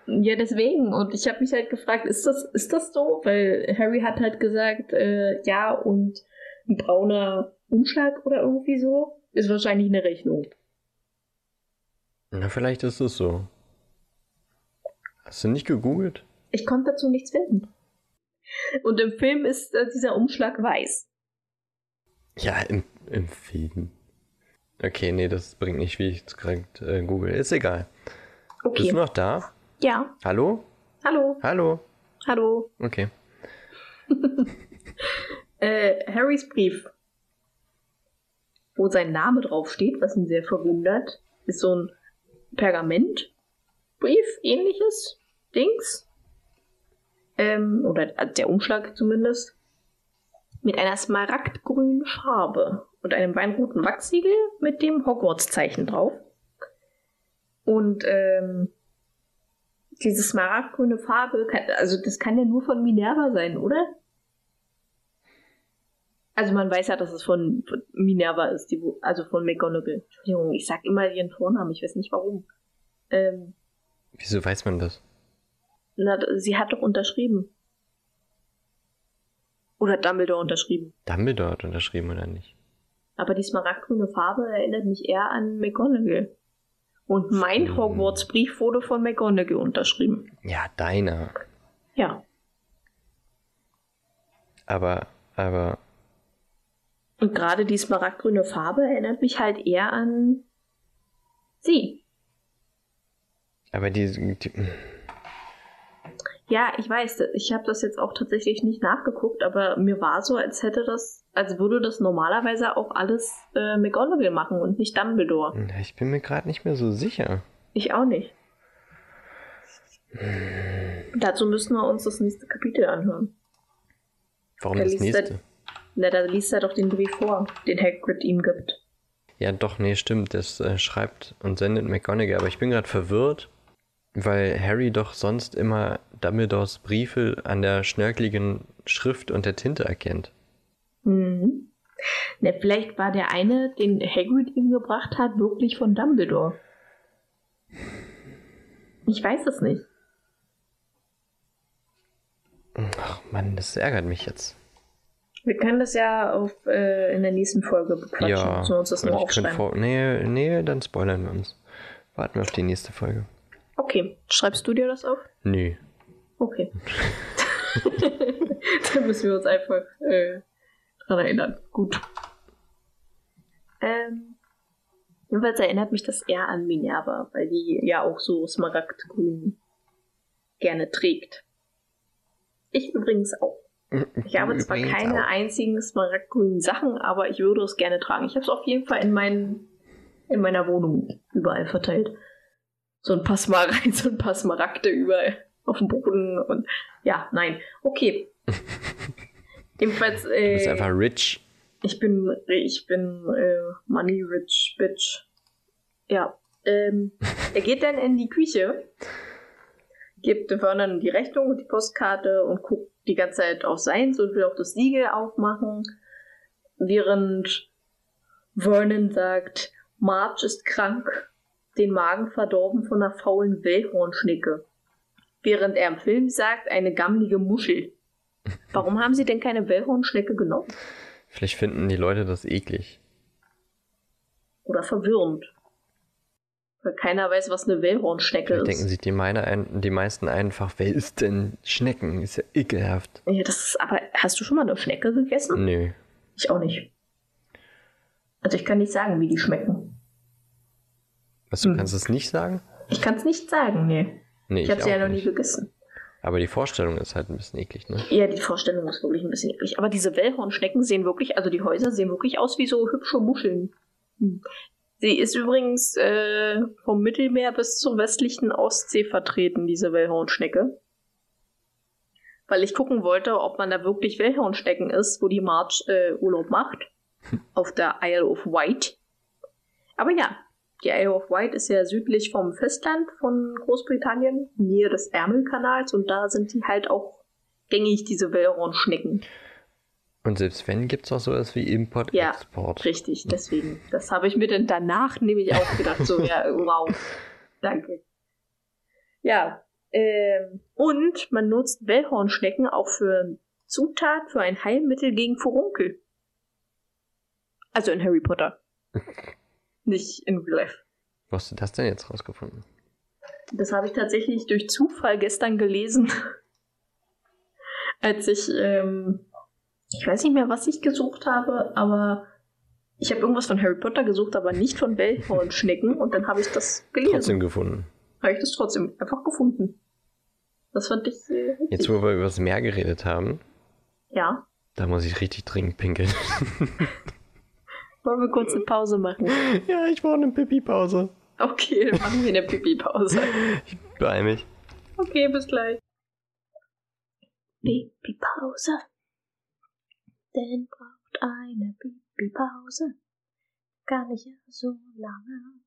Speaker 2: Ja, deswegen. Und ich habe mich halt gefragt, ist das, ist das so? Weil Harry hat halt gesagt, äh, ja, und ein brauner Umschlag oder irgendwie so ist wahrscheinlich eine Rechnung.
Speaker 1: Na, vielleicht ist es so. Hast du nicht gegoogelt?
Speaker 2: Ich konnte dazu nichts finden. Und im Film ist äh, dieser Umschlag weiß.
Speaker 1: Ja, im, im Film. Okay, nee, das bringt nicht, wie ich es gerade äh, google. Ist egal. Bist
Speaker 2: Okay.
Speaker 1: du noch da?
Speaker 2: Ja.
Speaker 1: Hallo?
Speaker 2: Hallo.
Speaker 1: Hallo?
Speaker 2: Hallo.
Speaker 1: Okay.
Speaker 2: Äh, Harrys Brief, wo sein Name draufsteht, was ihn sehr verwundert, ist so ein Pergamentbrief, ähnliches Dings. Ähm, oder der Umschlag zumindest. Mit einer smaragdgrünen Farbe und einem weinroten Wachsiegel mit dem Hogwarts-Zeichen drauf. Und ähm, diese smaragdgrüne Farbe, kann, also das kann ja nur von Minerva sein, oder? Also man weiß ja, dass es von, von Minerva ist, die, also von McGonagall. Entschuldigung, ich sag immer ihren Vornamen, ich weiß nicht warum. Ähm,
Speaker 1: Wieso weiß man das?
Speaker 2: na, sie hat doch unterschrieben. Oder Dumbledore unterschrieben.
Speaker 1: Dumbledore hat unterschrieben oder nicht?
Speaker 2: Aber die smaragdgrüne Farbe erinnert mich eher an McGonagall. Und mein
Speaker 1: Hm.
Speaker 2: Hogwarts-Brief wurde von McGonagall unterschrieben.
Speaker 1: Ja, deiner.
Speaker 2: Ja.
Speaker 1: Aber, aber,
Speaker 2: Und gerade die smaragdgrüne Farbe erinnert mich halt eher an sie.
Speaker 1: aber die, die
Speaker 2: Ja, ich weiß, ich habe das jetzt auch tatsächlich nicht nachgeguckt, aber mir war so, als hätte das, als würde das normalerweise auch alles äh, McGonagall machen und nicht Dumbledore.
Speaker 1: ich bin mir gerade nicht mehr so sicher.
Speaker 2: Ich auch nicht. Dazu müssen wir uns das nächste Kapitel anhören.
Speaker 1: Warum
Speaker 2: Da
Speaker 1: das nächste?
Speaker 2: er- Na, da liest er doch den Brief vor, den Hagrid ihm gibt.
Speaker 1: Ja, doch, nee, stimmt. Das äh, schreibt und sendet McGonagall. Aber ich bin gerade verwirrt, weil Harry doch sonst immer Dumbledores Briefe an der schnörkeligen Schrift und der Tinte erkennt.
Speaker 2: Mhm. Na, vielleicht war der eine, den Hagrid ihm gebracht hat, wirklich von Dumbledore. Ich weiß es nicht.
Speaker 1: Ach Mann, das ärgert mich jetzt.
Speaker 2: Wir können das ja auf, äh, in der nächsten Folge bequatschen.
Speaker 1: ja,
Speaker 2: wir uns das
Speaker 1: und
Speaker 2: nur aufschreiben.
Speaker 1: vor. Nee, nee, dann spoilern wir uns. Warten wir auf die nächste Folge.
Speaker 2: Okay, schreibst du dir das auf?
Speaker 1: Nö.
Speaker 2: Okay. Dann müssen wir uns einfach äh, dran erinnern. Gut. Ähm, jedenfalls erinnert mich das eher an Minerva, weil die ja auch so smaragdgrün gerne trägt. Ich übrigens auch. Ich habe zwar keine
Speaker 1: auch.
Speaker 2: einzigen smaragdgrünen Sachen, aber ich würde es gerne tragen. Ich habe es auf jeden Fall in, meinen, in meiner Wohnung überall verteilt. So ein paar, Smar so ein paar Smaragde überall. auf dem Boden und ja, nein. Okay. Jedenfalls. Äh,
Speaker 1: Du bist einfach rich.
Speaker 2: ich bin, ich bin äh, Money Rich Bitch. Ja. Ähm, er geht dann in die Küche, gibt Vernon die Rechnung und die Postkarte und guckt die ganze Zeit auf seins und will auch das Siegel aufmachen, während Vernon sagt, Marge ist krank, den Magen verdorben von einer faulen Wellhornschnecke. Während er im Film sagt, eine gammlige Muschel. Warum haben sie denn keine Wellhornschnecke genommen?
Speaker 1: Vielleicht finden die Leute das eklig.
Speaker 2: Oder verwirrend. Weil keiner weiß, was eine Wellhornschnecke
Speaker 1: Vielleicht
Speaker 2: ist.
Speaker 1: denken sich die, meine ein, die meisten einfach, wer ist denn Schnecken? Ist ja ekelhaft.
Speaker 2: Ja, das ist, aber hast du schon mal eine Schnecke gegessen?
Speaker 1: Nö.
Speaker 2: Ich auch nicht. Also ich kann nicht sagen, wie die schmecken.
Speaker 1: Was, du
Speaker 2: Hm.
Speaker 1: kannst es nicht sagen?
Speaker 2: Ich kann es nicht sagen, nee.
Speaker 1: Nee,
Speaker 2: Ich habe sie ja noch nie gegessen.
Speaker 1: Aber die Vorstellung ist halt ein bisschen eklig, ne?
Speaker 2: Ja, die Vorstellung ist wirklich ein bisschen eklig. Aber diese Wellhornschnecken sehen wirklich, also die Häuser sehen wirklich aus wie so hübsche Muscheln. Hm. Sie ist übrigens äh, vom Mittelmeer bis zur westlichen Ostsee vertreten, diese Wellhornschnecke. Weil ich gucken wollte, ob man da wirklich Wellhornschnecken ist, wo die March äh, Urlaub macht. auf der Isle of Wight. Aber ja, die Isle of Wight ist ja südlich vom Festland von Großbritannien, nähe des Ärmelkanals und da sind die halt auch gängig, diese Wellhornschnecken.
Speaker 1: Und selbst wenn, gibt es auch sowas wie Import,
Speaker 2: Ja,
Speaker 1: Export.
Speaker 2: Richtig, deswegen. Das habe ich mir dann danach nämlich auch gedacht, so, ja, wow, danke. Ja, ähm, und man nutzt Wellhornschnecken auch für Zutat für ein Heilmittel gegen Furunkel. Also in Harry Potter. Nicht in Real Life.
Speaker 1: Wo hast du das denn jetzt rausgefunden?
Speaker 2: Das habe ich tatsächlich durch Zufall gestern gelesen. Als ich, ähm, ich weiß nicht mehr, was ich gesucht habe, aber ich habe irgendwas von Harry Potter gesucht, aber nicht von Wellhornschnecken und dann habe ich das gelesen.
Speaker 1: Trotzdem gefunden.
Speaker 2: Habe ich das trotzdem einfach gefunden. Das fand ich äh.
Speaker 1: Jetzt, wo wir über das Meer geredet haben,
Speaker 2: Ja.
Speaker 1: da muss ich richtig dringend pinkeln.
Speaker 2: Wollen wir kurz eine Pause machen?
Speaker 1: ja, ich brauche eine Pipi-Pause.
Speaker 2: Okay, dann machen wir eine Pipi-Pause.
Speaker 1: Ich beeil mich.
Speaker 2: Okay, bis gleich. Pipi-Pause. Denn braucht eine Pipi-Pause. Gar nicht so lange.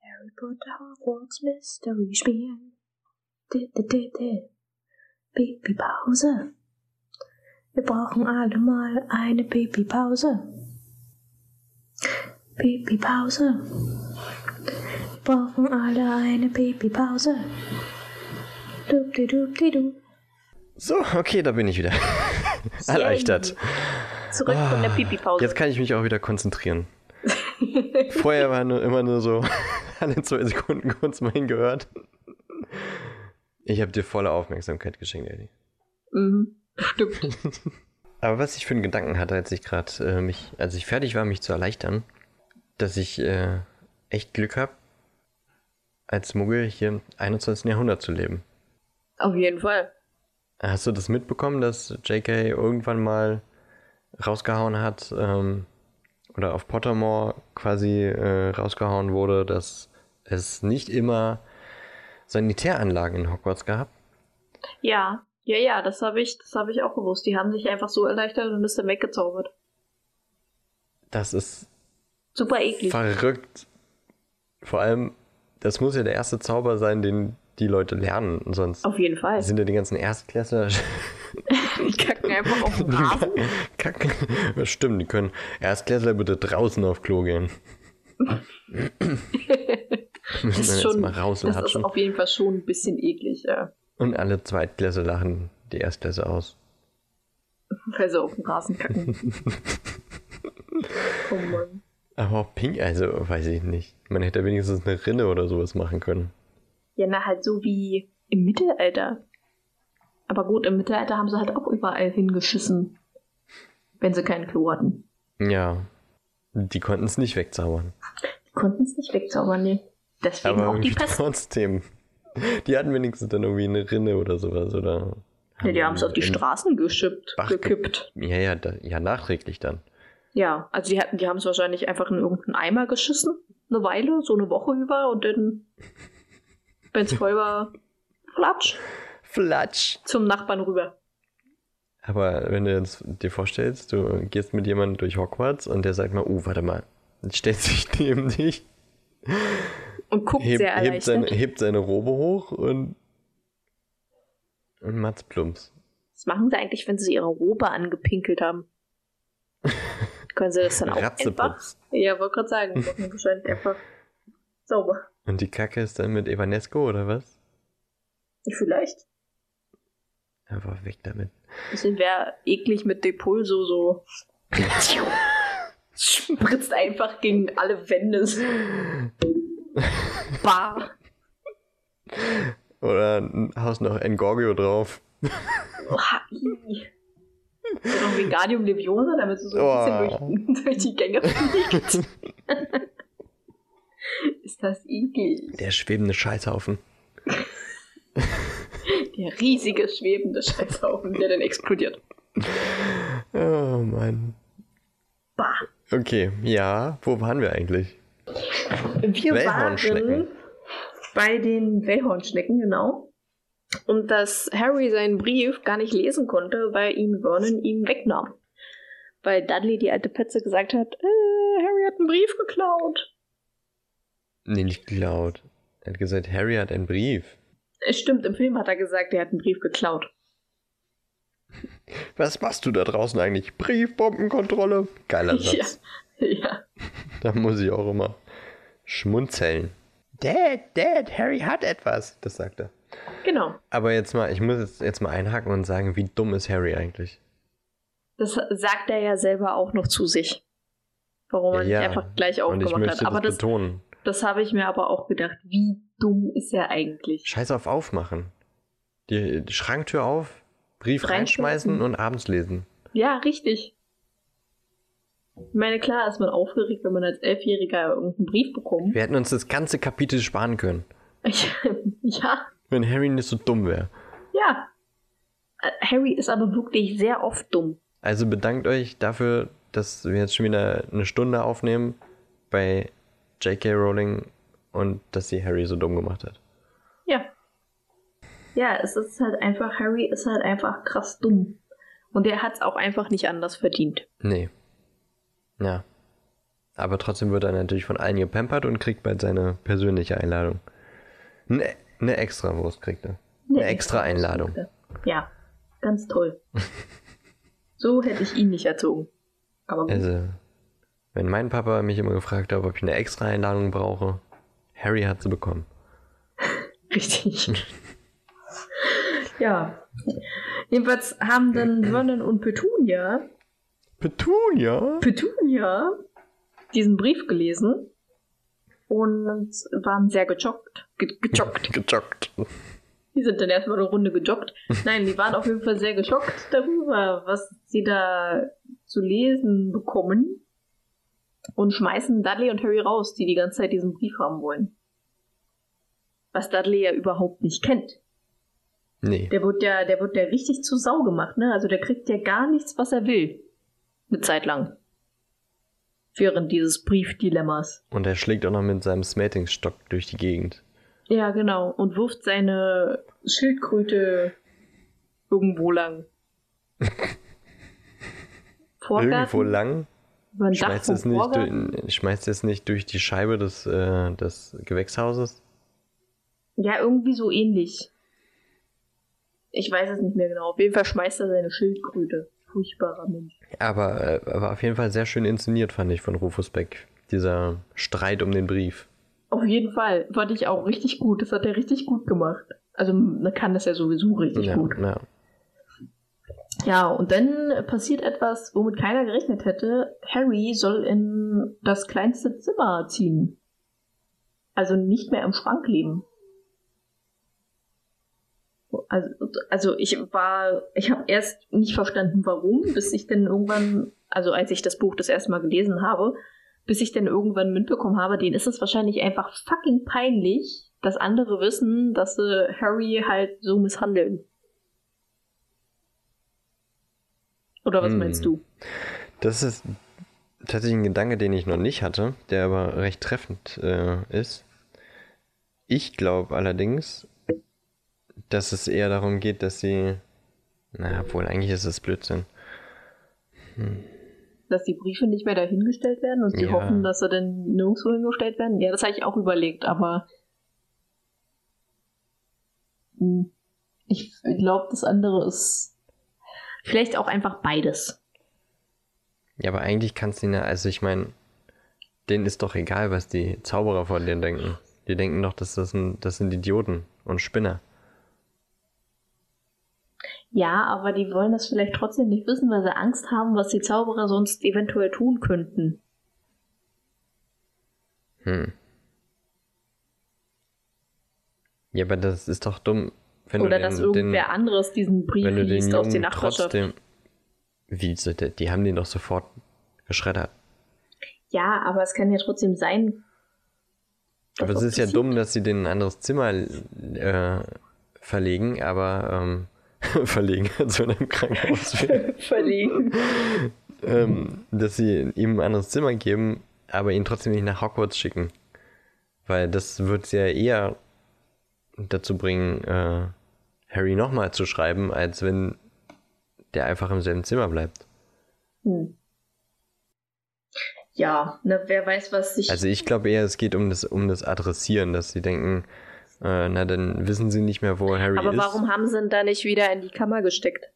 Speaker 2: Harry Potter Hogwarts Mystery spielen. Pipi-Pause. Wir brauchen alle mal eine Pipi-Pause. Pipi-Pause. Wir brauchen alle eine Pipi-Pause. Dubdi-dubdi-du.
Speaker 1: So, okay, da bin ich wieder. Erleichtert.
Speaker 2: Zurück von der
Speaker 1: Ah,
Speaker 2: Pipi-Pause.
Speaker 1: Jetzt kann ich mich auch wieder konzentrieren. Vorher war nur, immer nur so alle zwei Sekunden kurz mal hingehört. Ich habe dir volle Aufmerksamkeit geschenkt, Eddie.
Speaker 2: mhm, stimmt.
Speaker 1: Aber was ich für einen Gedanken hatte, als ich gerade äh, mich, als ich fertig war, mich zu erleichtern, dass ich äh, echt Glück habe, als Muggel hier im 21. Jahrhundert zu leben.
Speaker 2: Auf jeden Fall.
Speaker 1: Hast du das mitbekommen, dass JK irgendwann mal rausgehauen hat, ähm, oder auf Pottermore quasi äh, rausgehauen wurde, dass es nicht immer Sanitäranlagen in Hogwarts gab?
Speaker 2: Ja, ja, ja, das habe ich, das habe ich auch gewusst. Die haben sich einfach so erleichtert und ist dann weggezaubert.
Speaker 1: Das ist
Speaker 2: Super eklig.
Speaker 1: verrückt. Vor allem, das muss ja der erste Zauber sein, den die Leute lernen. Sonst
Speaker 2: Auf jeden Fall.
Speaker 1: sind ja die ganzen Erstklässler
Speaker 2: Die kacken einfach auf den Rasen.
Speaker 1: kacken. Stimmt, die können Erstklässler bitte draußen auf Klo gehen.
Speaker 2: Das ist schon, das ist auf jeden Fall schon ein bisschen eklig, ja.
Speaker 1: Und alle Zweitklässler lachen die Erstklässler aus.
Speaker 2: Weil sie auf den Rasen kacken. oh Mann.
Speaker 1: Aber auch pink, also weiß ich nicht. Man hätte wenigstens eine Rinne oder sowas machen können.
Speaker 2: Ja, na, halt so wie im Mittelalter. Aber gut, im Mittelalter haben sie halt auch überall hingeschissen. Wenn sie kein Klo hatten.
Speaker 1: Ja. Die konnten es nicht wegzaubern.
Speaker 2: Die konnten es nicht wegzaubern, nee. Deswegen
Speaker 1: Aber
Speaker 2: auch die Pest.
Speaker 1: trotzdem. Die hatten wenigstens dann irgendwie eine Rinne oder sowas, oder?
Speaker 2: Ja, die haben es auf die Straßen geschippt,
Speaker 1: Bach ge-
Speaker 2: gekippt.
Speaker 1: Ja, ja, da, ja, nachträglich dann.
Speaker 2: Ja, also die hatten, die haben es wahrscheinlich einfach in irgendeinen Eimer geschissen. Eine Weile, so eine Woche über und dann, wenn es voll war, flatsch.
Speaker 1: Flatsch.
Speaker 2: Zum Nachbarn rüber.
Speaker 1: Aber wenn du jetzt dir vorstellst, du gehst mit jemandem durch Hogwarts und der sagt mal, uh, warte mal, jetzt stellt sich neben dich,
Speaker 2: Und guckt
Speaker 1: hebt,
Speaker 2: sehr
Speaker 1: hebt,
Speaker 2: erleichtert.
Speaker 1: seine, hebt seine Robe hoch und, und Mats plumps.
Speaker 2: Was machen sie eigentlich, wenn sie ihre Robe angepinkelt haben? Können sie das dann auch einfach? Ja, wollte gerade sagen, machen wahrscheinlich einfach sauber.
Speaker 1: Und die Kacke ist dann mit Evanesco oder was?
Speaker 2: Vielleicht.
Speaker 1: Einfach weg damit.
Speaker 2: Bisschen wäre eklig mit Depulso so. Spritzt einfach gegen alle Wände. Bah.
Speaker 1: Oder haust noch Engorgio drauf.
Speaker 2: Und noch Wingardium Leviosa, damit sie so ein bisschen durch, durch die Gänge fliegt. Ist das eklig.
Speaker 1: Der schwebende Scheißhaufen.
Speaker 2: Der riesige, schwebende Scheißhaufen, der dann explodiert.
Speaker 1: Oh Mann.
Speaker 2: Bah.
Speaker 1: Okay, ja, wo waren wir eigentlich?
Speaker 2: Wir waren bei den Wellhornschnecken, genau. Und dass Harry seinen Brief gar nicht lesen konnte, weil ihn Vernon ihm wegnahm. Weil Dudley, die alte Petze, gesagt hat, äh, Harry hat einen Brief geklaut.
Speaker 1: Nee, nicht geklaut. Er hat gesagt, Harry hat einen Brief.
Speaker 2: Es stimmt, im Film hat er gesagt, er hat einen Brief geklaut.
Speaker 1: Was machst du da draußen eigentlich? Briefbombenkontrolle? Geiler Satz.
Speaker 2: Ja. ja.
Speaker 1: Da muss ich auch immer schmunzeln. Dad, Dad, Harry hat etwas. Das sagt er.
Speaker 2: Genau.
Speaker 1: Aber jetzt mal, ich muss jetzt, jetzt mal einhaken und sagen, wie dumm ist Harry eigentlich?
Speaker 2: Das sagt er ja selber auch noch zu sich. Warum er
Speaker 1: Ja,
Speaker 2: einfach gleich
Speaker 1: und ich
Speaker 2: aufgemacht
Speaker 1: möchte
Speaker 2: hat. Aber
Speaker 1: das
Speaker 2: das, das habe ich mir aber auch gedacht. Wie dumm ist er eigentlich?
Speaker 1: Scheiß auf aufmachen. Die, die Schranktür auf, Brief
Speaker 2: Reinschmeißen.
Speaker 1: und abends lesen.
Speaker 2: Ja, richtig. Ich meine, klar ist man aufgeregt, wenn man als Elfjähriger irgendeinen Brief bekommt.
Speaker 1: Wir hätten uns das ganze Kapitel sparen können,
Speaker 2: ja,
Speaker 1: wenn Harry nicht so dumm wäre.
Speaker 2: ja. Harry ist aber wirklich sehr oft dumm.
Speaker 1: Also bedankt euch dafür, dass wir jetzt schon wieder eine Stunde aufnehmen bei J.K. Rowling und dass sie Harry so dumm gemacht hat.
Speaker 2: Ja. Ja, es ist halt einfach, Harry ist halt einfach krass dumm. Und er hat es auch einfach nicht anders verdient.
Speaker 1: Nee. Ja. Aber trotzdem wird er natürlich von allen gepampert und kriegt bald seine persönliche Einladung. Eine, eine extra Wurst kriegt er. Eine extra Einladung.
Speaker 2: Ja, ganz toll. so hätte ich ihn nicht erzogen. Aber gut.
Speaker 1: Also, wenn mein Papa mich immer gefragt hat, ob ich eine extra Einladung brauche, Harry hat sie bekommen.
Speaker 2: Richtig. ja. Jedenfalls haben dann Vernon und Petunia,
Speaker 1: Petunia?
Speaker 2: Petunia diesen Brief gelesen und waren sehr gejoggt. Ge gejoggt.
Speaker 1: Gejoggt.
Speaker 2: Die sind dann erstmal eine Runde gejoggt. Nein, die waren auf jeden Fall sehr geschockt darüber, was sie da zu lesen bekommen. Und schmeißen Dudley und Harry raus, die die ganze Zeit diesen Brief haben wollen. Was Dudley ja überhaupt nicht kennt.
Speaker 1: Nee.
Speaker 2: Der wird ja, der wird ja richtig zu Sau gemacht, ne? Also der kriegt ja gar nichts, was er will. Eine Zeit lang. Während dieses Briefdilemmas.
Speaker 1: Und er schlägt auch noch mit seinem Smeltingstock durch die Gegend.
Speaker 2: Ja, genau. Und wirft seine Schildkröte irgendwo lang. Vorgarten?
Speaker 1: Irgendwo lang.
Speaker 2: Über
Speaker 1: Schmeißt es, nicht durch, schmeißt es nicht durch die Scheibe des, äh, des Gewächshauses?
Speaker 2: Ja, irgendwie so ähnlich. Ich weiß es nicht mehr genau. Auf jeden Fall schmeißt er seine Schildkröte. Furchtbarer Mensch.
Speaker 1: Aber, äh, aber auf jeden Fall sehr schön inszeniert, fand ich, von Rufus Beck. Dieser Streit um den Brief.
Speaker 2: Auf jeden Fall. Fand ich auch richtig gut. Das hat er richtig gut gemacht. Also man kann das ja sowieso richtig
Speaker 1: Ja,
Speaker 2: gut.
Speaker 1: ja.
Speaker 2: Ja, und dann passiert etwas, womit keiner gerechnet hätte. Harry soll in das kleinste Zimmer ziehen. Also nicht mehr im Schrank leben. Also, also ich war, ich habe erst nicht verstanden, warum, bis ich dann irgendwann, also als ich das Buch das erste Mal gelesen habe, bis ich dann irgendwann mitbekommen habe, denen ist es wahrscheinlich einfach fucking peinlich, dass andere wissen, dass sie Harry halt so misshandeln. Oder was
Speaker 1: Hm.
Speaker 2: meinst du?
Speaker 1: Das ist tatsächlich ein Gedanke, den ich noch nicht hatte, der aber recht treffend äh, ist. Ich glaube allerdings, dass es eher darum geht, dass sie. Na, obwohl, eigentlich ist es Blödsinn.
Speaker 2: Hm. Dass die Briefe nicht mehr dahingestellt werden und sie ja. hoffen, dass sie dann nirgendwo hingestellt werden? Ja, das habe ich auch überlegt, aber. Hm, ich glaube, das andere ist. Vielleicht auch einfach beides.
Speaker 1: Ja, aber eigentlich kannst du ihn ja, also ich meine, denen ist doch egal, was die Zauberer von denen denken. Die denken doch, dass das, ein, das sind Idioten und Spinner.
Speaker 2: Ja, aber die wollen das vielleicht trotzdem nicht wissen, weil sie Angst haben, was die Zauberer sonst eventuell tun könnten.
Speaker 1: Hm. Ja, aber das ist doch dumm.
Speaker 2: Wenn Oder dass den, irgendwer den, anderes diesen Brief liest aus der Nachbarschaft. Trotzdem,
Speaker 1: wie, die haben den doch sofort geschreddert.
Speaker 2: Ja, aber es kann ja trotzdem sein.
Speaker 1: Aber es ist ja dumm, dass sie den in ein anderes Zimmer äh, verlegen, aber ähm, verlegen, also in einem Krankenhaus. verlegen. ähm, dass sie ihm ein anderes Zimmer geben, aber ihn trotzdem nicht nach Hogwarts schicken. Weil das wird ja eher dazu bringen, äh, Harry nochmal zu schreiben, als wenn der einfach im selben Zimmer bleibt. Hm.
Speaker 2: Ja, ne, wer weiß, was sich.
Speaker 1: Also ich glaube eher, es geht um das, um das Adressieren, dass sie denken, äh, na dann wissen sie nicht mehr, wo Harry
Speaker 2: Aber
Speaker 1: ist.
Speaker 2: Aber warum haben sie ihn da nicht wieder in die Kammer gesteckt?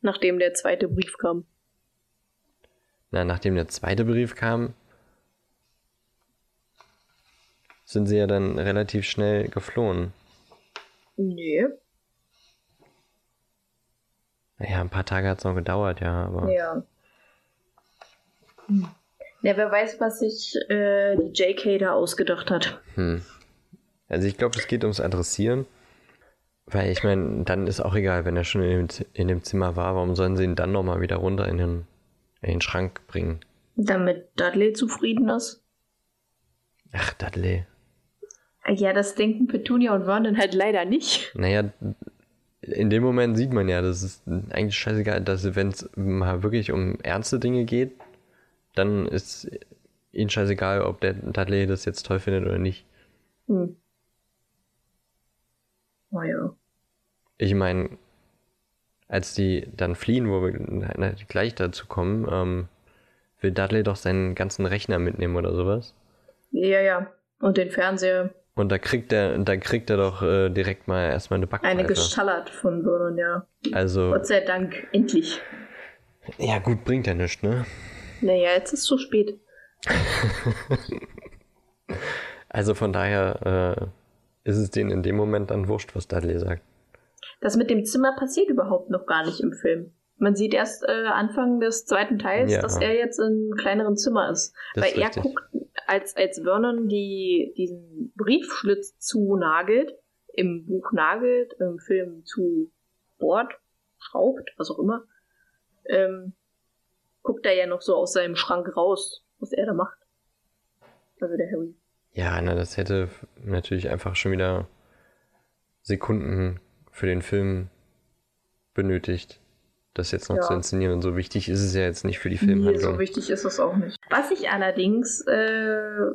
Speaker 2: Nachdem der zweite Brief kam.
Speaker 1: Na, nachdem der zweite Brief kam, sind sie ja dann relativ schnell geflohen.
Speaker 2: Nee.
Speaker 1: Naja, ein paar Tage hat es noch gedauert, ja, aber.
Speaker 2: Ja. Hm. Ja, wer weiß, was sich äh, die JK da ausgedacht hat.
Speaker 1: Hm. Also ich glaube, es geht ums Adressieren. Weil ich meine, dann ist auch egal, wenn er schon in dem, in dem Zimmer war, warum sollen sie ihn dann nochmal wieder runter in den, in den Schrank bringen?
Speaker 2: Damit Dudley zufrieden ist.
Speaker 1: Ach, Dudley.
Speaker 2: Ja, das denken Petunia und Vernon halt leider nicht.
Speaker 1: Naja, in dem Moment sieht man ja, das ist eigentlich scheißegal, dass wenn es mal wirklich um ernste Dinge geht, dann ist ihnen scheißegal, ob der Dudley das jetzt toll findet oder nicht. Hm.
Speaker 2: Oh ja.
Speaker 1: Ich meine, als die dann fliehen, wo wir gleich dazu kommen, ähm, will Dudley doch seinen ganzen Rechner mitnehmen oder sowas.
Speaker 2: Ja, ja. Und den Fernseher.
Speaker 1: Und da kriegt er, da kriegt er doch äh, direkt mal erstmal eine Backpfeife.
Speaker 2: Eine geschallert von Vernon, ja.
Speaker 1: Also.
Speaker 2: Gott sei Dank, endlich.
Speaker 1: Ja, gut, bringt ja nichts, ne?
Speaker 2: Naja, jetzt ist es zu spät.
Speaker 1: also von daher äh, ist es denen in dem Moment dann wurscht, was Dudley sagt.
Speaker 2: Das mit dem Zimmer passiert überhaupt noch gar nicht im Film. Man sieht erst äh, Anfang des zweiten Teils, ja. dass er jetzt in einem kleineren Zimmer ist. Das weil ist er guckt, als, als Vernon die, diesen Briefschlitz zunagelt, im Buch nagelt, im Film zu bohrt, schraubt, was auch immer, ähm, guckt er ja noch so aus seinem Schrank raus, was er da macht. Also der Harry.
Speaker 1: Ja, na, das hätte natürlich einfach schon wieder Sekunden für den Film benötigt, das jetzt noch ja. zu inszenieren. Und so wichtig ist es ja jetzt nicht für die Filmhandlung. Nee,
Speaker 2: so wichtig ist es auch nicht. Was ich allerdings äh,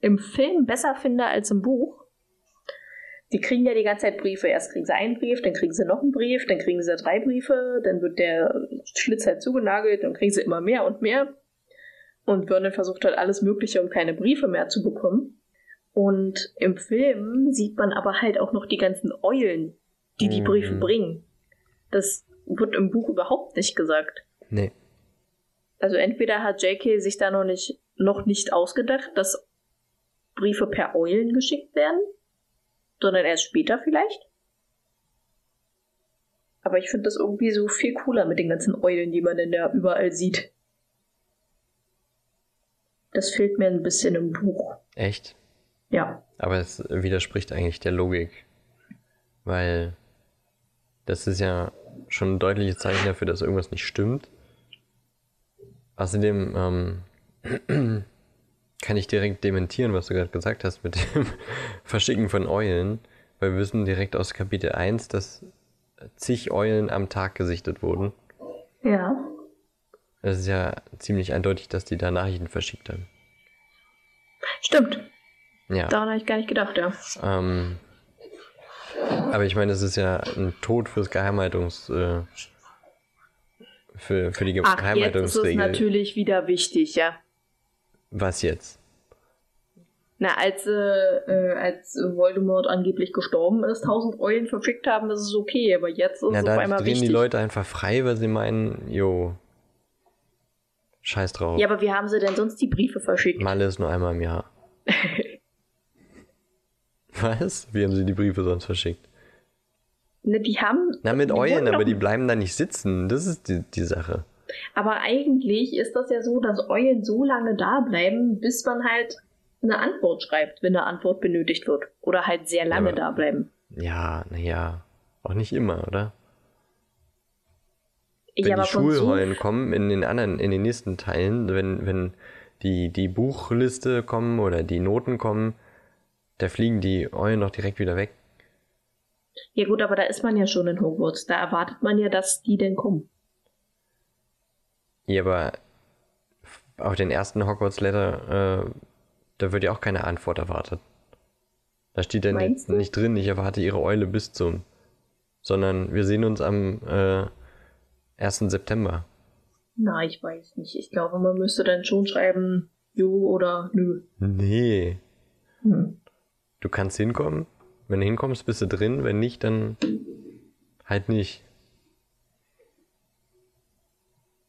Speaker 2: im Film besser finde als im Buch, die kriegen ja die ganze Zeit Briefe. Erst kriegen sie einen Brief, dann kriegen sie noch einen Brief, dann kriegen sie drei Briefe, dann wird der Schlitz halt zugenagelt, dann kriegen sie immer mehr und mehr. Und Vernon versucht halt alles Mögliche, um keine Briefe mehr zu bekommen. Und im Film sieht man aber halt auch noch die ganzen Eulen, die die Briefe mhm. bringen. Das wird im Buch überhaupt nicht gesagt.
Speaker 1: Nee.
Speaker 2: Also entweder hat JK sich da noch nicht, noch nicht ausgedacht, dass Briefe per Eulen geschickt werden, sondern erst später vielleicht. Aber ich finde das irgendwie so viel cooler mit den ganzen Eulen, die man denn da überall sieht. Das fehlt mir ein bisschen im Buch.
Speaker 1: Echt?
Speaker 2: Ja.
Speaker 1: Aber es widerspricht eigentlich der Logik. Weil das ist ja schon ein deutliches Zeichen dafür, dass irgendwas nicht stimmt. Außerdem ähm, kann ich direkt dementieren, was du gerade gesagt hast mit dem Verschicken von Eulen, weil wir wissen direkt aus Kapitel 1, dass zig Eulen am Tag gesichtet wurden.
Speaker 2: Ja.
Speaker 1: Es ist ja ziemlich eindeutig, dass die da Nachrichten verschickt haben.
Speaker 2: Stimmt.
Speaker 1: Ja.
Speaker 2: Daran habe ich gar nicht gedacht, ja.
Speaker 1: Ähm, Aber ich meine, es ist ja ein Tod fürs Geheimhaltungs... Äh, für, für die
Speaker 2: Ach, jetzt ist es
Speaker 1: Geheimhaltungsregel.
Speaker 2: natürlich wieder wichtig, ja.
Speaker 1: Was jetzt?
Speaker 2: Na, als, äh, äh, als Voldemort angeblich gestorben ist, tausend Eulen verschickt haben, ist es okay, aber jetzt ist
Speaker 1: Na,
Speaker 2: es auf einmal
Speaker 1: drehen
Speaker 2: wichtig.
Speaker 1: die Leute einfach frei, weil sie meinen, jo, scheiß drauf.
Speaker 2: Ja, aber wie haben sie denn sonst die Briefe verschickt?
Speaker 1: Malle ist nur einmal im Jahr. Was? Wie haben sie die Briefe sonst verschickt?
Speaker 2: Ne, die haben.
Speaker 1: Na, mit Eulen, aber die bleiben da nicht sitzen. Das ist die, die Sache.
Speaker 2: Aber eigentlich ist das ja so, dass Eulen so lange da bleiben, bis man halt eine Antwort schreibt, wenn eine Antwort benötigt wird. Oder halt sehr lange
Speaker 1: aber-
Speaker 2: da bleiben.
Speaker 1: Ja, naja. Auch nicht immer, oder? Wenn
Speaker 2: ja, aber
Speaker 1: die
Speaker 2: von so
Speaker 1: Schulrollen kommen in den anderen, in den nächsten Teilen, wenn, wenn die, die Buchliste kommen oder die Noten kommen, da fliegen die Eulen doch direkt wieder weg.
Speaker 2: Ja gut, aber da ist man ja schon in Hogwarts. Da erwartet man ja, dass die denn kommen.
Speaker 1: Ja, aber auf den ersten Hogwarts Letter, äh, da wird ja auch keine Antwort erwartet. Da steht nicht,
Speaker 2: Meinst du?
Speaker 1: nicht drin, ich erwarte ihre Eule bis zum, sondern wir sehen uns am äh, 1. September.
Speaker 2: Na, ich weiß nicht. Ich glaube, man müsste dann schon schreiben, jo oder nö.
Speaker 1: Nee,
Speaker 2: Hm.
Speaker 1: Du kannst hinkommen. Wenn du hinkommst, bist du drin. Wenn nicht, dann halt nicht.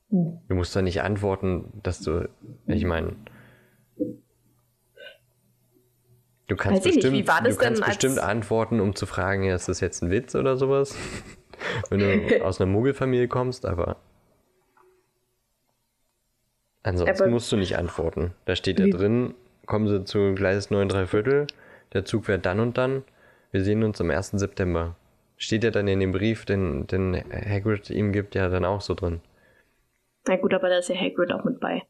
Speaker 1: Du musst doch nicht antworten, dass du, ich meine, du kannst
Speaker 2: Weiß nicht,
Speaker 1: bestimmt,
Speaker 2: das
Speaker 1: du kannst bestimmt antworten, um zu fragen, ja, ist das jetzt ein Witz oder sowas? Wenn du aus einer Muggelfamilie kommst, aber ansonsten
Speaker 2: Aber-
Speaker 1: musst du nicht antworten. Da steht ja drin, kommen Sie zu Gleis 9 3 Viertel, der Zug fährt dann und dann, wir sehen uns am 1. September. Steht ja dann in dem Brief, den, den Hagrid ihm gibt, ja dann auch so drin.
Speaker 2: Na gut, aber da ist ja Hagrid auch mit bei.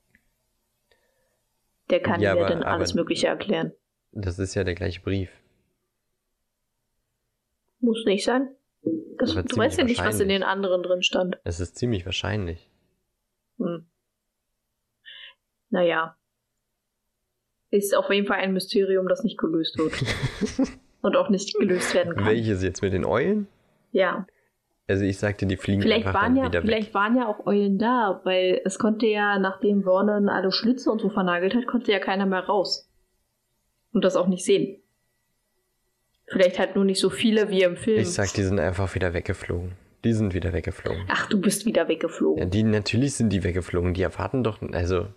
Speaker 2: Der kann
Speaker 1: Ja, aber-
Speaker 2: dann alles Mögliche erklären.
Speaker 1: Das ist ja der gleiche Brief.
Speaker 2: Muss nicht sein. Das, du weißt ja nicht, was in den anderen drin stand.
Speaker 1: Es ist ziemlich wahrscheinlich.
Speaker 2: Hm. Naja. Ist auf jeden Fall ein Mysterium, das nicht gelöst wird. Und auch nicht gelöst werden kann.
Speaker 1: Welches jetzt mit den Eulen?
Speaker 2: Ja.
Speaker 1: Also ich sagte, die fliegen
Speaker 2: Vielleicht
Speaker 1: einfach
Speaker 2: waren,
Speaker 1: dann
Speaker 2: ja,
Speaker 1: wieder
Speaker 2: vielleicht
Speaker 1: weg.
Speaker 2: waren ja auch Eulen da, weil es konnte ja, nachdem Vernon alle Schlitze und so vernagelt hat, konnte ja keiner mehr raus. Und das auch nicht sehen. Vielleicht halt nur nicht so viele wie im Film.
Speaker 1: Ich sag, die sind einfach wieder weggeflogen. Die sind wieder weggeflogen.
Speaker 2: Ach, du bist wieder
Speaker 1: Ja,
Speaker 2: weggeflogen.
Speaker 1: die, natürlich sind die weggeflogen. Die erwarten doch, also.